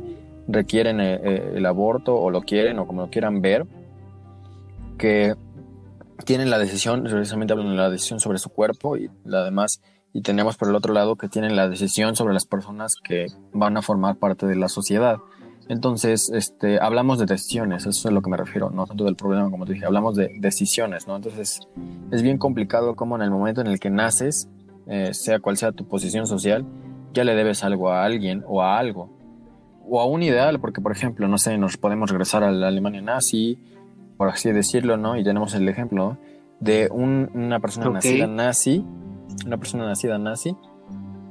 requieren eh, eh, el aborto o lo quieren o como lo quieran ver, que tienen la decisión, precisamente hablan de la decisión sobre su cuerpo y la demás, y tenemos por el otro lado que tienen la decisión sobre las personas que van a formar parte de la sociedad. Entonces, este, hablamos de decisiones, eso es a lo que me refiero, no tanto del problema, como te dije, hablamos de decisiones, ¿no? Entonces, es bien complicado como en el momento en el que naces, eh, sea cual sea tu posición social, ya le debes algo a alguien o a algo o a un ideal, porque por ejemplo, no sé, nos podemos regresar a la Alemania nazi, por así decirlo, ¿no? Y tenemos el ejemplo de una persona nacida nazi, una persona nacida nazi,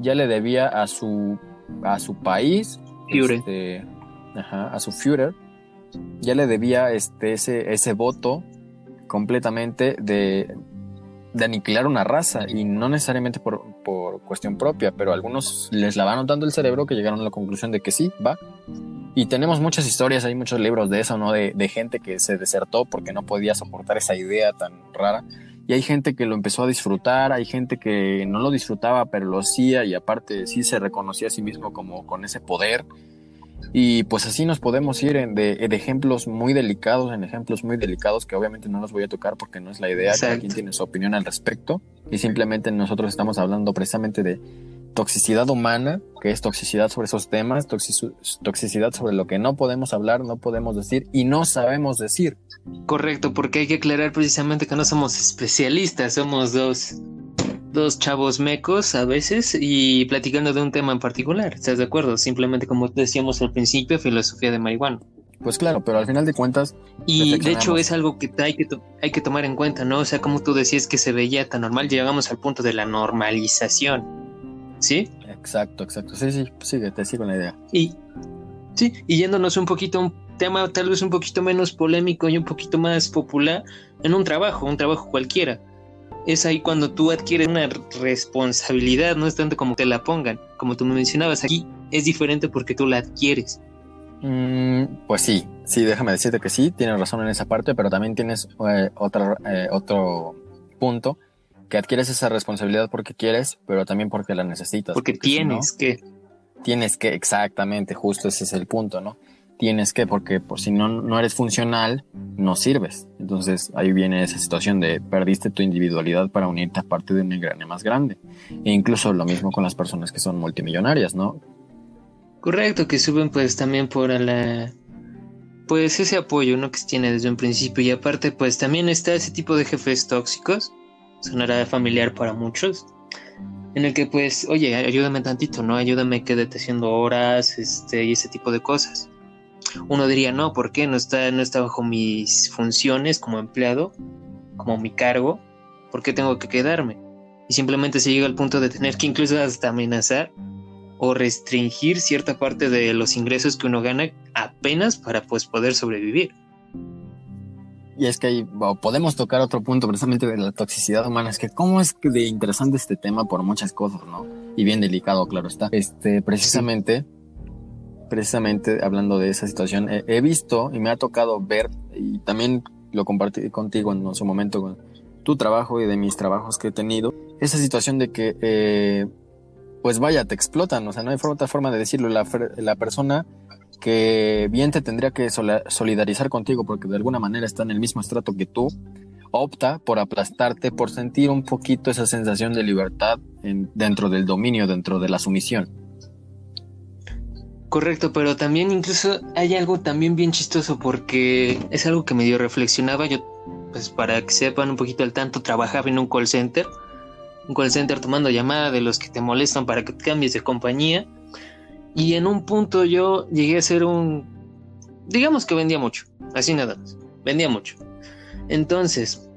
ya le debía a su, a su país, este, a su Führer, ya le debía este, ese, ese voto completamente de, de aniquilar una raza y no necesariamente por, por, cuestión propia, pero algunos les lavaron tanto el cerebro que llegaron a la conclusión de que sí, va. Y tenemos muchas historias, hay muchos libros de eso, ¿no? De, de gente que se desertó porque no podía soportar esa idea tan rara. Y hay gente que lo empezó a disfrutar, hay gente que no lo disfrutaba, pero lo hacía y aparte sí se reconocía a sí mismo como con ese poder. Y pues así nos podemos ir en de, ejemplos muy delicados, en ejemplos muy delicados que obviamente no los voy a tocar porque no es la idea, cada quien tiene su opinión al respecto. Y simplemente nosotros estamos hablando precisamente de toxicidad humana, que es toxicidad sobre esos temas, toxicidad sobre lo que no podemos hablar, no podemos decir y no sabemos decir. Correcto, porque hay que aclarar precisamente que no somos especialistas, somos dos dos chavos mecos a veces y platicando de un tema en particular. ¿Estás de acuerdo? Simplemente como decíamos al principio, filosofía de marihuana. Pues claro, pero al final de cuentas. Y de hecho es algo que hay que, hay que tomar en cuenta, ¿no? O sea, como tú decías que se veía tan normal, llegamos al punto de la normalización. ¿Sí? Exacto, exacto. Sí, sí, sigue, te sigo la idea. Y sí, y yéndonos un poquito a un tema tal vez un poquito menos polémico y un poquito más popular en un trabajo, un trabajo cualquiera es ahí cuando tú adquieres una responsabilidad, no es tanto como te la pongan, como tú me mencionabas, aquí es diferente porque tú la adquieres. Mm, pues sí, sí, déjame decirte que sí, tienes razón en esa parte, pero también tienes eh, otra, eh, otro punto, que adquieres esa responsabilidad porque quieres, pero también porque la necesitas. Porque, tienes que. Tienes que, exactamente, justo ese es el punto, ¿no? Tienes que, porque por si no, no eres funcional, no sirves. Entonces ahí viene esa situación de perdiste tu individualidad para unirte a parte de un engrane más grande. E incluso lo mismo con las personas que son multimillonarias, ¿no? Correcto, que suben pues también por la... Pues ese apoyo, ¿no? Que se tiene desde un principio. Y aparte pues también está ese tipo de jefes tóxicos. Sonará familiar para muchos en el que pues, oye, ayúdame tantito, ¿no? Ayúdame quédate haciendo horas, este, y ese tipo de cosas. Uno diría, no, ¿por qué? No está, no está bajo mis funciones como empleado, como mi cargo, ¿por qué tengo que quedarme? Y simplemente se llega al punto de tener que incluso hasta amenazar o restringir cierta parte de los ingresos que uno gana apenas para pues poder sobrevivir. Y es que ahí podemos tocar otro punto precisamente de la toxicidad humana, es que cómo es de interesante este tema por muchas cosas, ¿no? Y bien delicado, claro está. Este, precisamente precisamente hablando de esa situación, he, visto y me ha tocado ver y también lo compartí contigo en su momento con tu trabajo y de mis trabajos que he tenido, esa situación de que, eh, pues vaya, te explotan, o sea, no hay otra forma de decirlo, la, la persona que bien te tendría que solidarizar contigo porque de alguna manera está en el mismo estrato que tú, opta por aplastarte, por sentir un poquito esa sensación de libertad dentro del dominio, dentro de la sumisión. Correcto, pero también incluso hay algo también bien chistoso porque es algo que medio reflexionaba. Yo, pues para que sepan un poquito al tanto, trabajaba en un call center. Un call center tomando llamada de los que te molestan para que te cambies de compañía. Y en un punto yo llegué a ser un... Digamos que vendía mucho, así nada más. Vendía mucho. Entonces,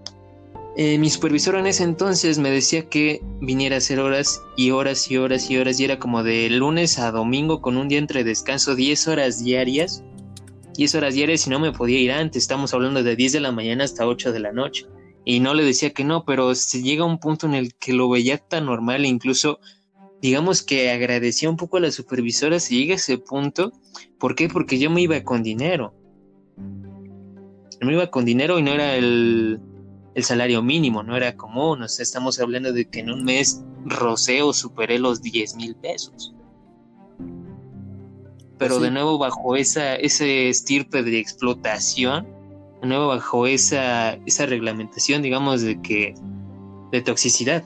eh, mi supervisor en ese entonces me decía que viniera a hacer horas y horas y horas y horas y era como de lunes a domingo con un día entre descanso, 10 horas diarias. 10 horas diarias y no me podía ir antes, estamos hablando de 10 de la mañana hasta 8 de la noche. Y no le decía que no, pero se llega un punto en el que lo veía tan normal e incluso digamos que agradecía un poco a la supervisora si llega a ese punto. ¿Por qué? Porque yo me iba con dinero. Me iba con dinero y no era el, el salario mínimo, no era común. O sea, estamos hablando de que en un mes roceo superé los 10 mil pesos. Pero de nuevo bajo esa, ese estirpe de explotación, de nuevo bajo esa, esa reglamentación, digamos, de que de toxicidad.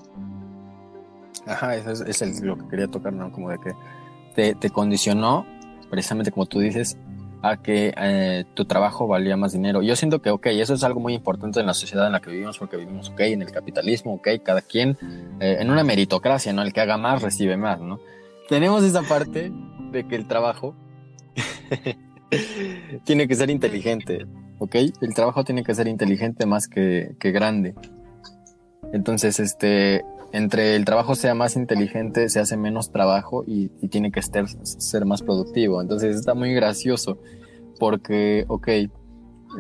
Ajá, eso es, lo que quería tocar, ¿no? Como de que te, te condicionó, precisamente como tú dices, a que eh, tu trabajo valía más dinero. Yo siento que, ok, eso es algo muy importante en la sociedad en la que vivimos, porque vivimos, ok, en el capitalismo, ok, cada quien, eh, en una meritocracia, ¿no? El que haga más recibe más, ¿no? Tenemos esa parte de que el trabajo (laughs) tiene que ser inteligente, ¿ok? El trabajo tiene que ser inteligente más que, que grande. Entonces, este, entre el trabajo sea más inteligente, se hace menos trabajo y, tiene que ser, ser más productivo. Entonces está muy gracioso porque, ok,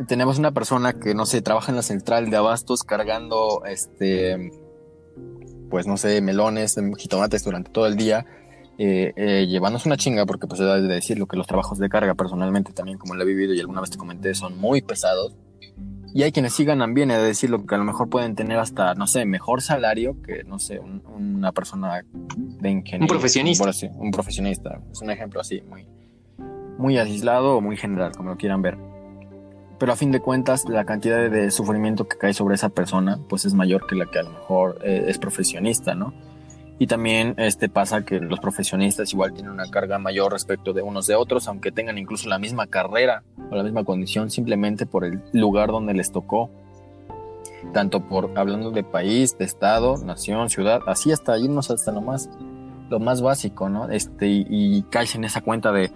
tenemos una persona que, no sé, trabaja en la central de abastos cargando, este, pues no sé, melones, jitomates durante todo el día. Eh, eh, una chinga, porque pues he de decirlo que los trabajos de carga personalmente también, como lo he vivido y alguna vez te comenté, son muy pesados. Y hay quienes sí ganan bien, es decir, lo que a lo mejor pueden tener hasta, no sé, mejor salario que, no sé, una persona de ingeniería. Un profesionista. un profesionista. Es un ejemplo así, muy, muy aislado o muy general, como lo quieran ver. Pero a fin de cuentas, la cantidad de sufrimiento que cae sobre esa persona, pues es mayor que la que a lo mejor eh, es profesionista, ¿no? Y también este, pasa que los profesionistas igual tienen una carga mayor respecto de unos de otros, aunque tengan incluso la misma carrera o la misma condición, simplemente por el lugar donde les tocó. Tanto por hablando de país, de estado, nación, ciudad, así hasta irnos hasta lo más, lo más básico, ¿no? Este, y, y caes en esa cuenta de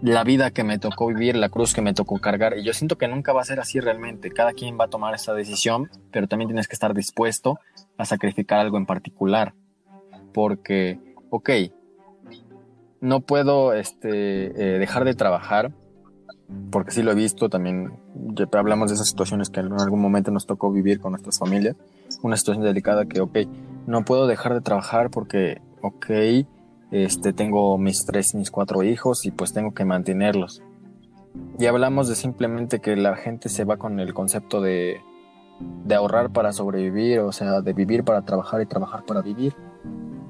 la vida que me tocó vivir, la cruz que me tocó cargar. Y yo siento que nunca va a ser así realmente. Cada quien va a tomar esa decisión, pero también tienes que estar dispuesto a sacrificar algo en particular porque, ok, no puedo este, eh, dejar de trabajar, porque sí lo he visto también, ya hablamos de esas situaciones que en algún momento nos tocó vivir con nuestras familias, una situación delicada que, ok, no puedo dejar de trabajar porque, ok, este, tengo mis tres, mis cuatro hijos y pues tengo que mantenerlos. Y hablamos de simplemente que la gente se va con el concepto de, de ahorrar para sobrevivir, o sea, de vivir para trabajar y trabajar para vivir.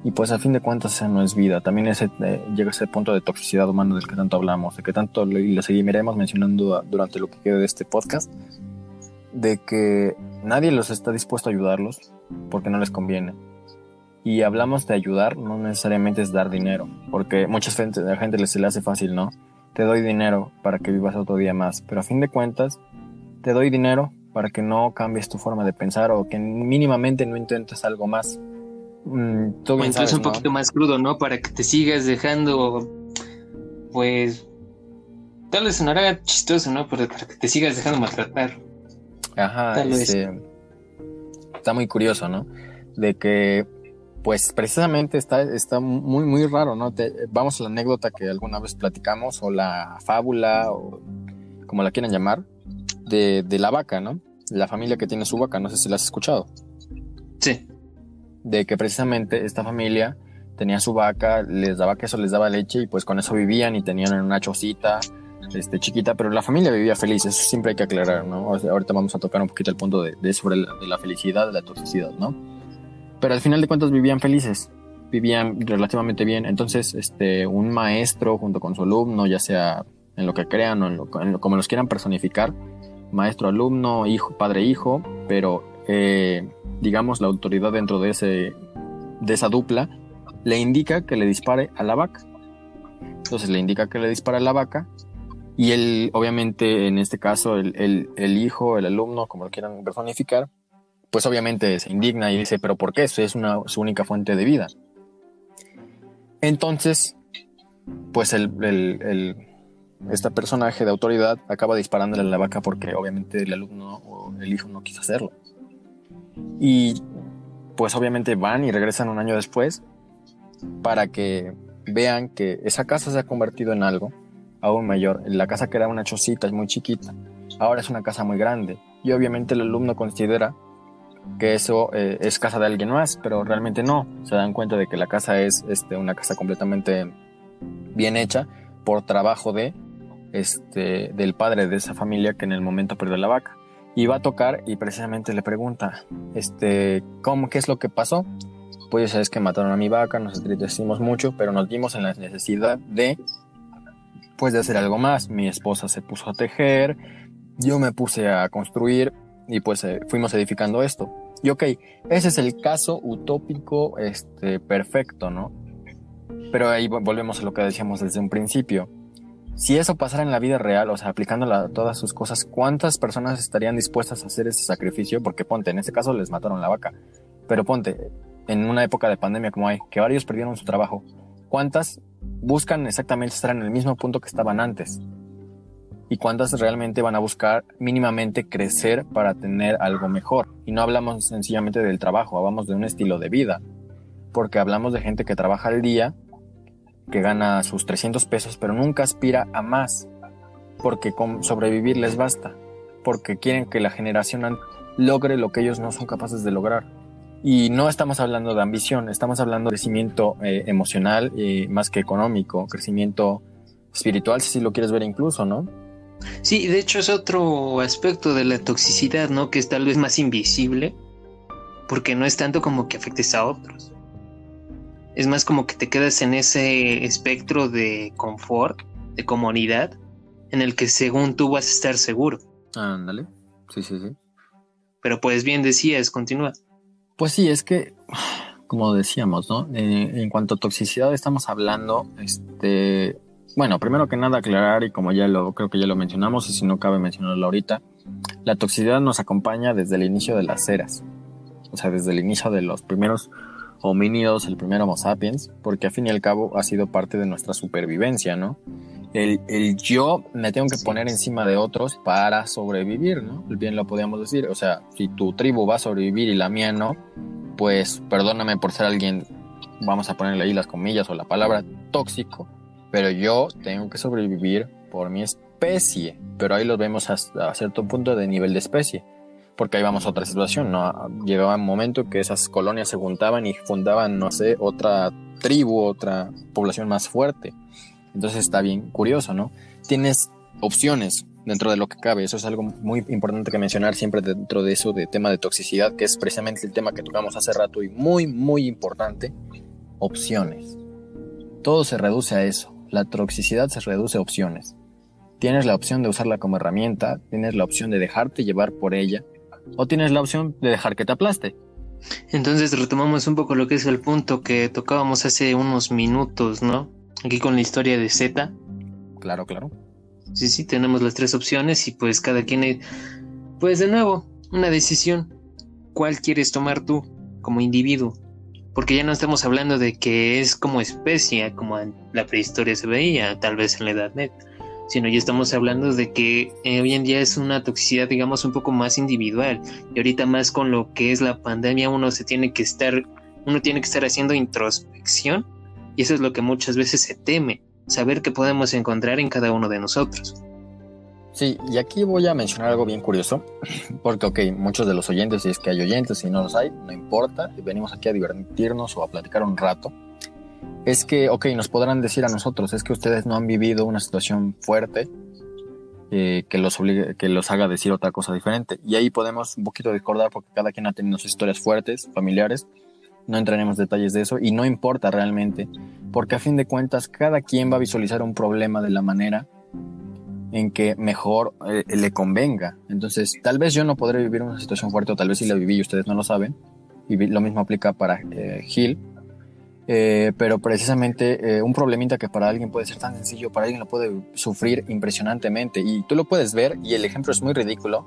Y pues a fin de cuentas esa no es vida. También ese, eh, llega ese punto de toxicidad humana del que tanto hablamos, de que tanto seguiremos mencionando durante lo que quede de este podcast, de que nadie los está dispuesto a ayudarlos porque no les conviene. Y hablamos de ayudar, no necesariamente es dar dinero, porque mucha gente, la gente se le hace fácil, ¿no? Te doy dinero para que vivas otro día más, pero a fin de cuentas, te doy dinero para que no cambies tu forma de pensar o que mínimamente no intentes algo más Mm, o incluso un poquito más crudo, ¿no? Para que te sigas dejando, pues, tal vez sonará chistoso, ¿no? Pero para que te sigas dejando maltratar. Ajá, este, está muy curioso, ¿no? De que, pues, precisamente está, está muy, muy raro, ¿no? vamos a la anécdota que alguna vez platicamos, o la fábula, o como la quieran llamar, de, de la vaca, ¿no? La familia que tiene su vaca, no sé si la has escuchado. Sí de que precisamente esta familia tenía su vaca, les daba queso, les daba leche y pues con eso vivían y tenían una chocita este, chiquita, pero la familia vivía feliz, eso siempre hay que aclarar, ¿no? ahorita vamos a tocar un poquito el punto de, sobre la, felicidad, de la toxicidad, ¿no? Pero al final de cuentas vivían felices, vivían relativamente bien. Entonces, este, un maestro junto con su alumno, ya sea en lo que crean o en lo, como los quieran personificar, maestro, alumno, hijo, padre, hijo, pero eh, digamos la autoridad dentro de ese de esa dupla le indica que le dispare a la vaca. Entonces le indica que le dispare a la vaca y él, obviamente, en este caso, el, el, hijo, el alumno, como lo quieran personificar, pues obviamente se indigna y dice, pero ¿por qué? Eso es una, su única fuente de vida. Entonces, pues el, el, este personaje de autoridad acaba disparándole a la vaca porque obviamente el alumno o el hijo no quiso hacerlo. Y pues obviamente van y regresan un año después para que vean que esa casa se ha convertido en algo aún mayor. La casa que era una chocita es muy chiquita, ahora es una casa muy grande. Y obviamente el alumno considera que eso eh, es casa de alguien más, pero realmente no. Se dan cuenta de que la casa es este, una casa completamente bien hecha por trabajo de este, del padre de esa familia que en el momento perdió la vaca. Y va a tocar y precisamente le pregunta, este, ¿cómo, qué es lo que pasó? Pues es que mataron a mi vaca, nos entristecimos mucho, pero nos dimos en la necesidad de, pues de hacer algo más. Mi esposa se puso a tejer, yo me puse a construir y pues eh, fuimos edificando esto. Y ok, ese es el caso utópico, este, perfecto, ¿no? Pero ahí volvemos a lo que decíamos desde un principio. Si eso pasara en la vida real, o sea, aplicándola a todas sus cosas, ¿cuántas personas estarían dispuestas a hacer ese sacrificio? Porque ponte, en este caso les mataron la vaca, pero ponte, en una época de pandemia como hay, que varios perdieron su trabajo, ¿cuántas buscan exactamente estar en el mismo punto que estaban antes? y cuántas realmente van a buscar mínimamente crecer para tener algo mejor. Y no hablamos sencillamente del trabajo, hablamos de un estilo de vida, porque hablamos de gente que trabaja al día, que gana sus 300 pesos, pero nunca aspira a más, porque con sobrevivir les basta, porque quieren que la generación logre lo que ellos no son capaces de lograr. Y no estamos hablando de ambición, estamos hablando de crecimiento eh, emocional eh, más que económico, crecimiento espiritual, si lo quieres ver incluso, ¿no? Sí, de hecho es otro aspecto de la toxicidad, ¿no? Que es tal vez más invisible, porque no es tanto como que afectes a otros. Es más como que te quedas en ese espectro de confort, de comunidad, en el que según tú vas a estar seguro. Ándale. Sí, sí, sí. Pero pues bien decías, continúa. Pues sí, es que, (sighs) como decíamos, ¿no? Eh, en cuanto a toxicidad estamos hablando, este, bueno, primero que nada aclarar y como ya lo creo que ya lo mencionamos y si no cabe mencionarlo ahorita, la toxicidad nos acompaña desde el inicio de las eras, o sea, desde el inicio de los primeros homínidos, el primer Homo sapiens, porque a fin y al cabo ha sido parte de nuestra supervivencia, ¿no? El, el, yo me tengo que poner encima de otros para sobrevivir, ¿no? Bien lo podríamos decir, o sea, si tu tribu va a sobrevivir y la mía no, pues perdóname por ser alguien, vamos a ponerle ahí las comillas o la palabra tóxico, pero yo tengo que sobrevivir por mi especie. Pero ahí lo vemos hasta a cierto punto de nivel de especie. Porque ahí vamos a otra situación, ¿no? Llegaba un momento que esas colonias se juntaban y fundaban, no sé, otra tribu, otra población más fuerte. Entonces está bien curioso, ¿no? Tienes opciones dentro de lo que cabe. Eso es algo muy importante que mencionar siempre dentro de eso de tema de toxicidad, que es precisamente el tema que tocamos hace rato y muy, muy importante. Opciones. Todo se reduce a eso la toxicidad se reduce a opciones. Tienes la opción de usarla como herramienta, tienes la opción de dejarte llevar por ella, o tienes la opción de dejar que te aplaste. Entonces retomamos un poco lo que es el punto que tocábamos hace unos minutos, ¿no? Aquí con la historia de Z. Claro, claro. Sí, sí, tenemos las tres opciones y pues cada quien, pues de nuevo, una decisión. ¿Cuál quieres tomar tú como individuo? porque ya no estamos hablando de que es como especie, como en la prehistoria se veía, tal vez en la Edad Media, sino ya estamos hablando de que eh, hoy en día es una toxicidad, digamos, un poco más individual. Y ahorita más con lo que es la pandemia, uno se tiene que estar, uno tiene que estar haciendo introspección, y eso es lo que muchas veces se teme, saber qué podemos encontrar en cada uno de nosotros. Sí, y aquí voy a mencionar algo bien curioso, (clears throat) porque, ok, muchos de los oyentes, si es que hay oyentes, si no los hay, no importa, venimos aquí a divertirnos o a platicar un rato. Es que, ok, nos podrán decir a nosotros, es que ustedes no han vivido una situación fuerte, eh, que, los obligue, que los haga decir otra cosa diferente. Y ahí podemos un poquito recordar porque cada quien ha tenido sus historias fuertes, familiares. No entraremos en detalles de eso y no importa realmente, porque a fin de cuentas cada quien va a visualizar un problema de la manera en que mejor eh, le convenga. Entonces, tal vez yo no podré vivir una situación fuerte, o tal vez sí la viví y ustedes no lo saben. Y lo mismo aplica para eh, Gil. Eh, pero precisamente un problemita que para alguien puede ser tan sencillo, para alguien lo puede sufrir impresionantemente. Y tú lo puedes ver, y el ejemplo es muy ridículo,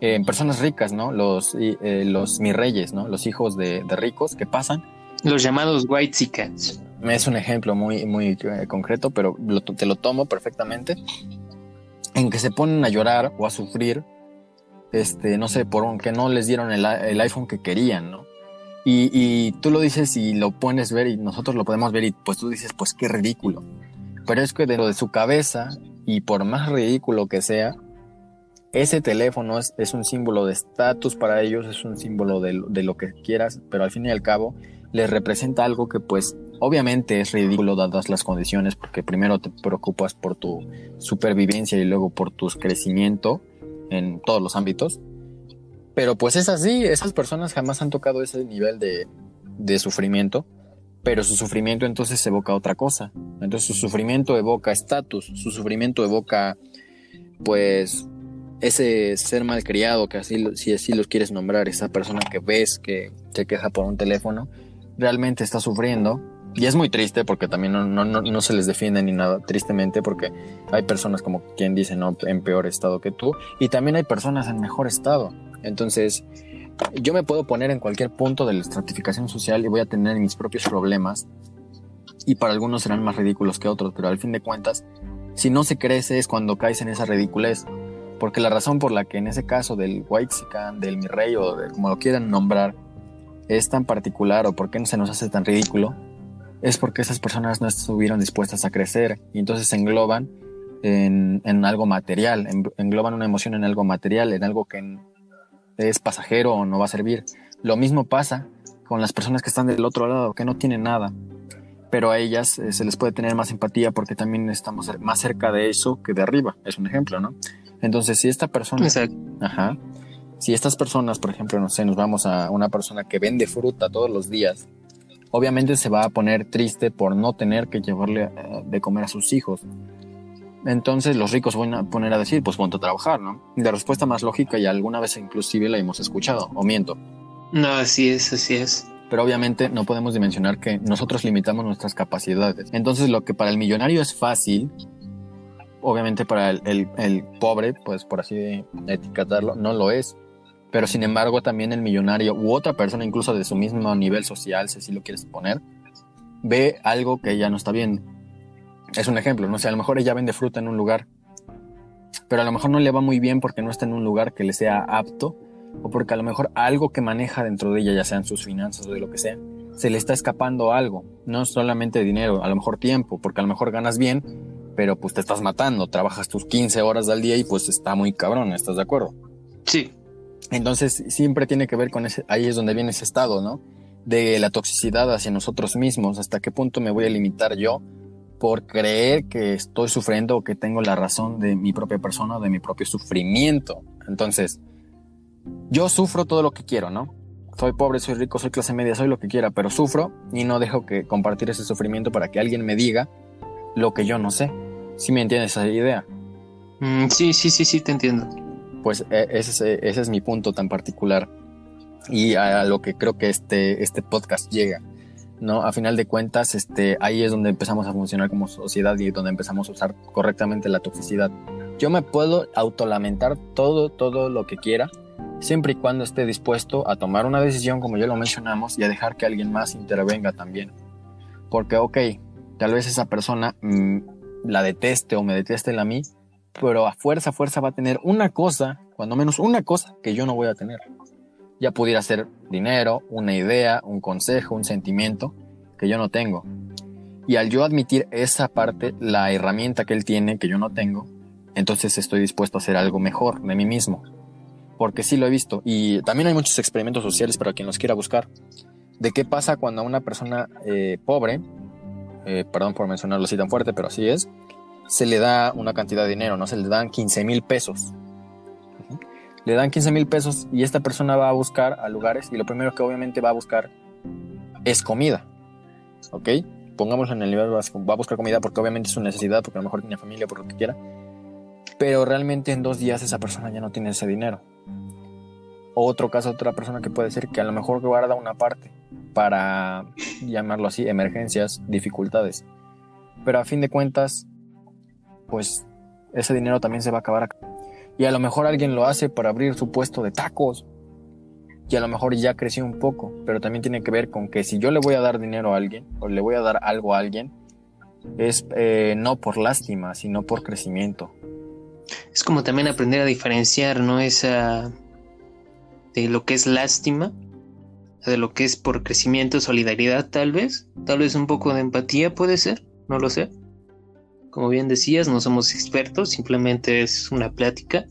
en personas ricas, ¿no? Los, los mis reyes, ¿no? Los hijos de, ricos que pasan. Los llamados white cats. Es un ejemplo muy, muy concreto, pero te lo tomo perfectamente en que se ponen a llorar o a sufrir, este, no sé, por que no les dieron el, iPhone que querían, ¿no? Y, tú lo dices y lo pones ver y nosotros lo podemos ver y pues tú dices, pues qué ridículo. Pero es que dentro de su cabeza y por más ridículo que sea, ese teléfono es, un símbolo de estatus para ellos, es un símbolo de, de, lo que quieras, pero al fin y al cabo les representa algo que pues obviamente es ridículo dadas las condiciones porque primero te preocupas por tu supervivencia y luego por tu crecimiento en todos los ámbitos. Pero pues es así, esas personas jamás han tocado ese nivel de, de sufrimiento, pero su sufrimiento entonces evoca otra cosa. Entonces su sufrimiento evoca estatus, su sufrimiento evoca pues ese ser malcriado que así si así los quieres nombrar, esa persona que ves que se queja por un teléfono, realmente está sufriendo. Y es muy triste porque también no, no, no, se les defiende ni nada, tristemente, porque hay personas como quien dice, no, en peor estado que tú, y también hay personas en mejor estado. Entonces, yo me puedo poner en cualquier punto de la estratificación social y voy a tener mis propios problemas, y para algunos serán más ridículos que otros, pero al fin de cuentas, si no se crece es cuando caes en esa ridiculez. Porque la razón por la que en ese caso del White del Mi Rey o como lo quieran nombrar, es tan particular o por qué se nos hace tan ridículo, es porque esas personas no estuvieron dispuestas a crecer y entonces se engloban en, algo material, engloban una emoción en algo material, en algo que es pasajero o no va a servir. Lo mismo pasa con las personas que están del otro lado, que no tienen nada, pero a ellas eh, se les puede tener más empatía porque también estamos más cerca de eso que de arriba, es un ejemplo, ¿no? Entonces, si esta persona... Ajá si estas personas, por ejemplo, no sé, nos vamos a una persona que vende fruta todos los días, obviamente se va a poner triste por no tener que llevarle eh, de comer a sus hijos. Entonces los ricos van a poner a decir, pues ponte a trabajar, ¿no? La respuesta más lógica y alguna vez inclusive la hemos escuchado, o miento. No, así es, así es. Pero obviamente no podemos dimensionar que nosotros limitamos nuestras capacidades. Entonces lo que para el millonario es fácil, obviamente para el, el pobre, pues por así etiquetarlo, no lo es. Pero sin embargo, también el millonario u otra persona, incluso de su mismo nivel social, si así lo quieres poner, ve algo que ella no está viendo. Es un ejemplo, no sé, a lo mejor ella vende fruta en un lugar, pero a lo mejor no le va muy bien porque no está en un lugar que le sea apto, o porque a lo mejor algo que maneja dentro de ella, ya sean sus finanzas o de lo que sea, se le está escapando algo, no solamente dinero, a lo mejor tiempo, porque a lo mejor ganas bien, pero pues te estás matando, trabajas tus 15 horas al día y pues está muy cabrón, ¿estás de acuerdo? Sí, entonces siempre tiene que ver con ese, ahí es donde viene ese estado, ¿no? De la toxicidad hacia nosotros mismos, hasta qué punto me voy a limitar yo por creer que estoy sufriendo o que tengo la razón de mi propia persona, de mi propio sufrimiento. Entonces, yo sufro todo lo que quiero, ¿no? Soy pobre, soy rico, soy clase media, soy lo que quiera, pero sufro y no dejo que compartir ese sufrimiento para que alguien me diga lo que yo no sé. ¿Sí me entiendes esa idea? Mm, sí, sí, sí, sí, te entiendo pues e, ese, ese, es mi punto tan particular y a lo que creo que este, este podcast llega. ¿No? A final de cuentas, este, ahí es donde empezamos a funcionar como sociedad y donde empezamos a usar correctamente la toxicidad. Yo me puedo autolamentar todo, todo lo que quiera, siempre y cuando esté dispuesto a tomar una decisión, como ya lo mencionamos, y a dejar que alguien más intervenga también. Porque, ok, tal vez esa persona mm, la deteste o me deteste a mí, pero a fuerza, a fuerza va a tener una cosa, cuando menos una cosa que yo no voy a tener. Ya pudiera ser dinero, una idea, un consejo, un sentimiento que yo no tengo. Y al yo admitir esa parte, la herramienta que él tiene que yo no tengo, entonces estoy dispuesto a hacer algo mejor de mí mismo. Porque sí lo he visto. Y también hay muchos experimentos sociales para quien los quiera buscar. De qué pasa cuando una persona eh, pobre, eh, perdón por mencionarlo así tan fuerte, pero así es, se le da una cantidad de dinero, ¿no? Se le dan 15 mil pesos. Le dan 15 mil pesos y esta persona va a buscar a lugares y lo primero que obviamente va a buscar es comida. ¿Ok? Pongámoslo en el nivel. Va a buscar comida porque obviamente es su necesidad, porque a lo mejor tiene familia, por lo que quiera. Pero realmente en dos días esa persona ya no tiene ese dinero. Otro caso, otra persona que puede ser que a lo mejor guarda una parte para, llamarlo así, emergencias, dificultades. Pero a fin de cuentas, pues ese dinero también se va a acabar. Y a lo mejor alguien lo hace para abrir su puesto de tacos. Y a lo mejor ya creció un poco, pero también tiene que ver con que si yo le voy a dar dinero a alguien o le voy a dar algo a alguien, es eh, no por lástima, sino por crecimiento. Es como también aprender a diferenciar, ¿no? Esa de lo que es lástima, de lo que es por crecimiento, solidaridad, tal vez, tal vez un poco de empatía puede ser, no lo sé. Como bien decías, no somos expertos, simplemente es una plática.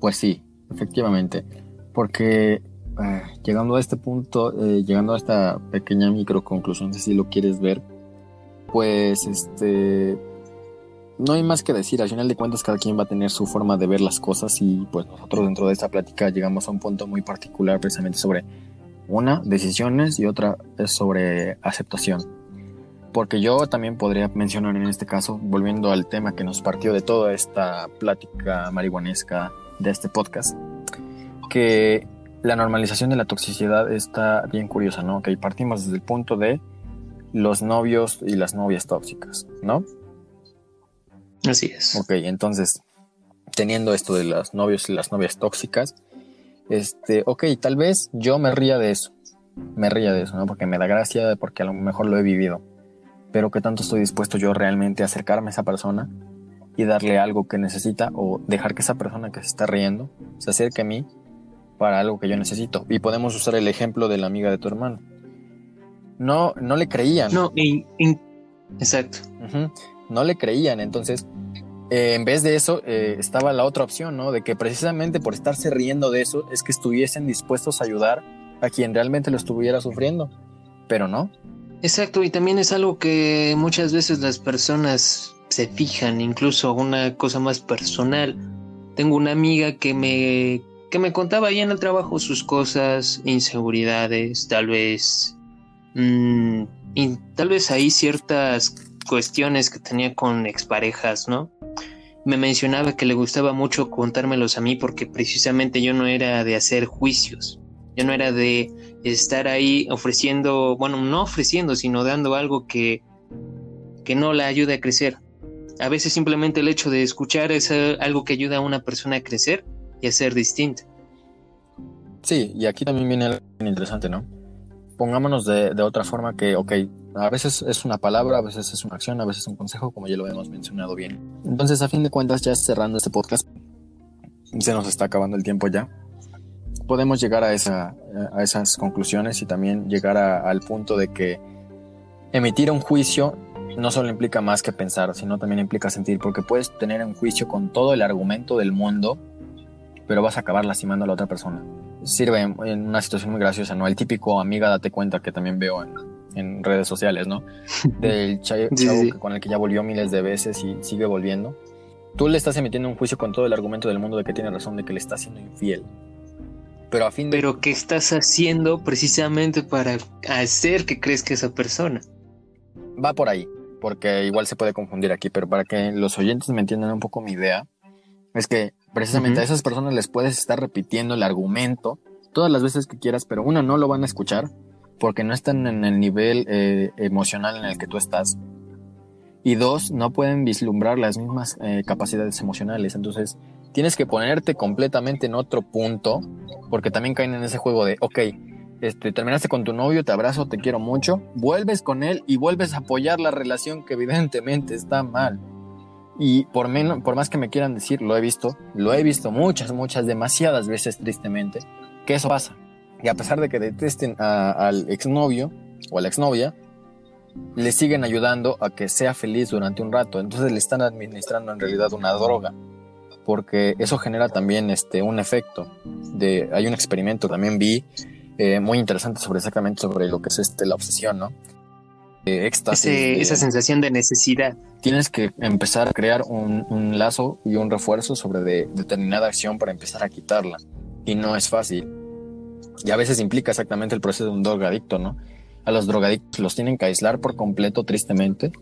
Pues sí, efectivamente, porque eh, llegando a este punto, eh, llegando a esta pequeña micro conclusión, si lo quieres ver, pues este no hay más que decir, al final de cuentas cada quien va a tener su forma de ver las cosas y pues nosotros dentro de esta plática llegamos a un punto muy particular precisamente sobre una, decisiones y otra es sobre aceptación. Porque yo también podría mencionar en este caso, volviendo al tema que nos partió de toda esta plática marihuanesca de este podcast, que la normalización de la toxicidad está bien curiosa, ¿no? Que partimos desde el punto de los novios y las novias tóxicas, ¿no? Así es. Ok, entonces, teniendo esto de los novios y las novias tóxicas, este, ok, tal vez yo me ría de eso, me ría de eso, ¿no? Porque me da gracia, porque a lo mejor lo he vivido, pero ¿qué tanto estoy dispuesto yo realmente a acercarme a esa persona y darle algo que necesita o dejar que esa persona que se está riendo se acerque a mí para algo que yo necesito? Y podemos usar el ejemplo de la amiga de tu hermano. No, no le creían. No, exacto. No le creían, entonces eh, en vez de eso eh, estaba la otra opción, ¿no? De que precisamente por estarse riendo de eso es que estuviesen dispuestos a ayudar a quien realmente lo estuviera sufriendo, pero no. Exacto, y también es algo que muchas veces las personas se fijan, incluso una cosa más personal. Tengo una amiga que me, que me contaba ahí en el trabajo sus cosas, inseguridades, tal vez... Mm, y tal vez hay ciertas cuestiones que tenía con exparejas, ¿no? Me mencionaba que le gustaba mucho contármelos a mí porque precisamente yo no era de hacer juicios, yo no era de estar ahí ofreciendo, bueno, no ofreciendo, sino dando algo que, que no la ayude a crecer. A veces simplemente el hecho de escuchar es algo que ayuda a una persona a crecer y a ser distinta. Sí, y aquí también viene algo interesante, ¿no? Pongámonos de, de otra forma que, ok, a veces es una palabra, a veces es una acción, a veces es un consejo, como ya lo hemos mencionado bien. Entonces, a fin de cuentas, ya cerrando este podcast, se nos está acabando el tiempo ya. Podemos llegar a, esa, a esas conclusiones y también llegar al punto de que emitir un juicio no solo implica más que pensar, sino también implica sentir, porque puedes tener un juicio con todo el argumento del mundo, pero vas a acabar lastimando a la otra persona. Sirve en una situación muy graciosa, ¿no? El típico amiga date cuenta que también veo en, en redes sociales, ¿no? (laughs) Del chavo con el que ya volvió miles de veces y sigue volviendo. Tú le estás emitiendo un juicio con todo el argumento del mundo de que tiene razón, de que le está siendo infiel. Pero a fin de... Pero ¿qué estás haciendo precisamente para hacer que crezca esa persona? Va por ahí, porque igual se puede confundir aquí, pero para que los oyentes me entiendan un poco mi idea, es que precisamente a esas personas les puedes estar repitiendo el argumento todas las veces que quieras, pero una no lo van a escuchar porque no están en el nivel eh, emocional en el que tú estás. Y dos, no pueden vislumbrar las mismas eh, capacidades emocionales. Entonces, tienes que ponerte completamente en otro punto, porque también caen en ese juego de, ok, este, terminaste con tu novio, te abrazo, te quiero mucho, vuelves con él y vuelves a apoyar la relación que evidentemente está mal. Y por, menos, por más que me quieran decir, lo he visto, lo he visto muchas, muchas, demasiadas veces tristemente, que eso pasa. Y a pesar de que detesten al exnovio o a la exnovia, le siguen ayudando a que sea feliz durante un rato. Entonces le están administrando en realidad una droga. Porque eso genera también este, un efecto. De, hay un experimento, también vi, eh, muy interesante sobre exactamente sobre lo que es este, la obsesión, ¿no? éxtasis. Ese- esa sensación de necesidad. Tienes que empezar a crear un, un lazo y un refuerzo sobre de- determinada acción para empezar a quitarla. Y no es fácil. Y a veces implica exactamente el proceso de un drogadicto, ¿no? A los drogadictos los tienen que aislar por completo, tristemente.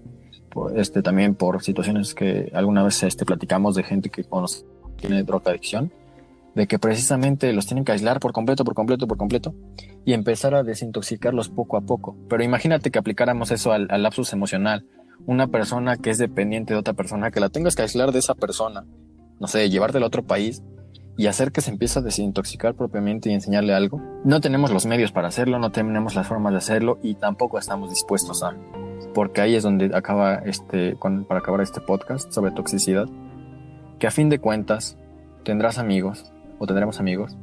Este, también por situaciones que alguna vez este, platicamos de gente que conoce, tiene drogadicción. De que precisamente los tienen que aislar por completo, por completo, por completo. Y empezar a desintoxicarlos poco a poco. Pero imagínate que aplicáramos eso al, al lapsus emocional una persona que es dependiente de otra persona, que la tengas que aislar de esa persona, no sé, llevártela a otro país y hacer que se empiece a desintoxicar propiamente y enseñarle algo. No tenemos los medios para hacerlo, no tenemos las formas de hacerlo y tampoco estamos dispuestos a. Porque ahí es donde acaba este, para acabar este podcast sobre toxicidad, que a fin de cuentas tendrás amigos o tendremos amigos,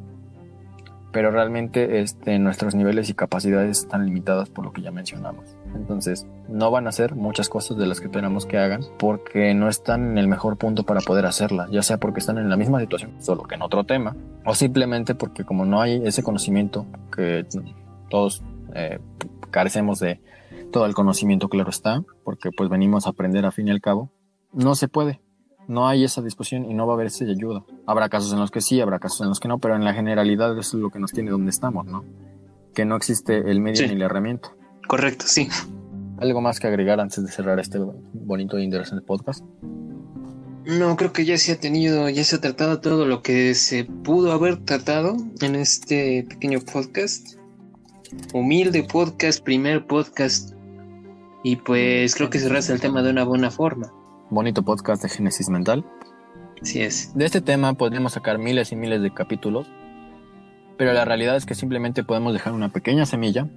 pero realmente este, nuestros niveles y capacidades están limitadas por lo que ya mencionamos. Entonces, no van a hacer muchas cosas de las que esperamos que hagan porque no están en el mejor punto para poder hacerlas, ya sea porque están en la misma situación, solo que en otro tema, o simplemente porque como no hay ese conocimiento que todos eh, carecemos de todo el conocimiento, claro está, porque pues venimos a aprender a fin y al cabo, no se puede. No hay esa disposición y no va a haber esa ayuda. Habrá casos en los que sí, habrá casos en los que no, pero en la generalidad eso es lo que nos tiene donde estamos, ¿no? Que no existe el medio Sí. ni la herramienta. Correcto, sí. ¿Algo más que agregar antes de cerrar este bonito e interesante podcast? No, creo que ya se ha tenido, ya se ha tratado todo lo que se pudo haber tratado en este pequeño podcast. Humilde podcast, primer podcast. Y pues creo que cerraste el tema de una buena forma. Bonito podcast de Génesis Mental. Así es. De este tema podríamos sacar miles y miles de capítulos, pero la realidad es que simplemente podemos dejar una pequeña semilla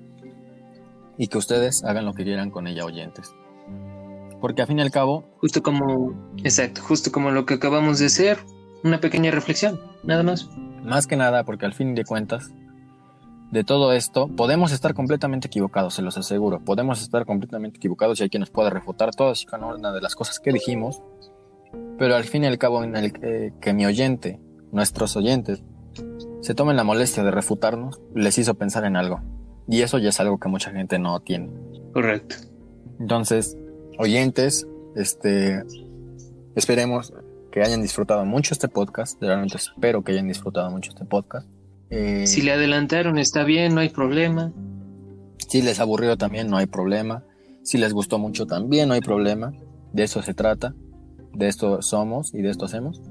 y que ustedes hagan lo que quieran con ella, oyentes. Porque a fin y al cabo, Justo como, exacto, justo como lo que acabamos de hacer, una pequeña reflexión, nada más. más que nada, porque al fin de cuentas, de todo esto, podemos estar completamente equivocados, se los aseguro. Podemos estar completamente equivocados y hay quien nos pueda refutar todas y cada una de las cosas que dijimos. Pero al fin y al cabo, en el que, que mi oyente, nuestros oyentes, se tomen la molestia de refutarnos, les hizo pensar en algo. Y eso ya es algo que mucha gente no tiene. Correcto. Entonces, oyentes, este, esperemos que hayan disfrutado mucho este podcast. Realmente espero que hayan disfrutado mucho este podcast. Eh, Si le adelantaron, está bien, no hay problema. si les aburrió también, no hay problema. Si les gustó mucho también, no hay problema. De eso se trata. De esto somos y de esto hacemos.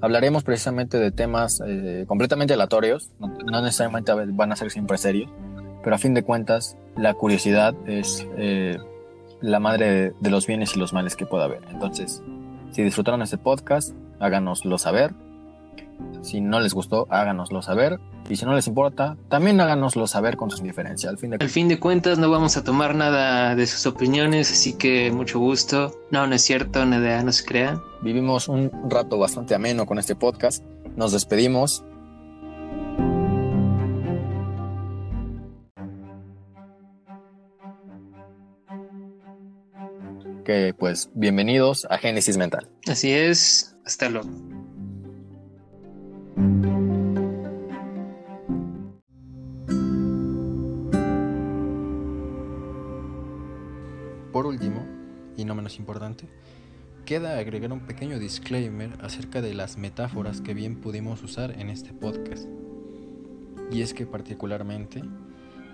Hablaremos precisamente de temas eh, completamente aleatorios. No, no necesariamente van a ser siempre serios. Pero a fin de cuentas, la curiosidad es eh, la madre de, de los bienes y los males que pueda haber. Entonces, si disfrutaron este podcast, háganoslo saber. Si no les gustó, háganoslo saber. Y si no les importa, también háganoslo saber con su indiferencia. Al fin de Al fin de cuentas, no vamos a tomar nada de sus opiniones, así que mucho gusto. No, no es cierto, nada, no se crean. Vivimos un rato bastante ameno con este podcast. Nos despedimos. Que pues bienvenidos a Génesis Mental. Así es, hasta luego. Por último, y no menos importante, queda agregar un pequeño disclaimer acerca de las metáforas que bien pudimos usar en este podcast. Y es que particularmente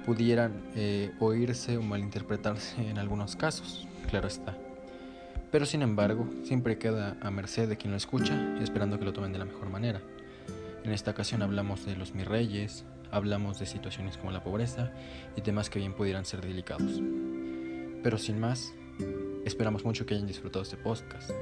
pudieran eh, oírse o malinterpretarse en algunos casos, claro está. Pero sin embargo, siempre queda a merced de quien lo escucha, esperando que lo tomen de la mejor manera. En esta ocasión hablamos de los mis reyes, hablamos de situaciones como la pobreza y temas que bien pudieran ser delicados. Pero sin más, esperamos mucho que hayan disfrutado este podcast.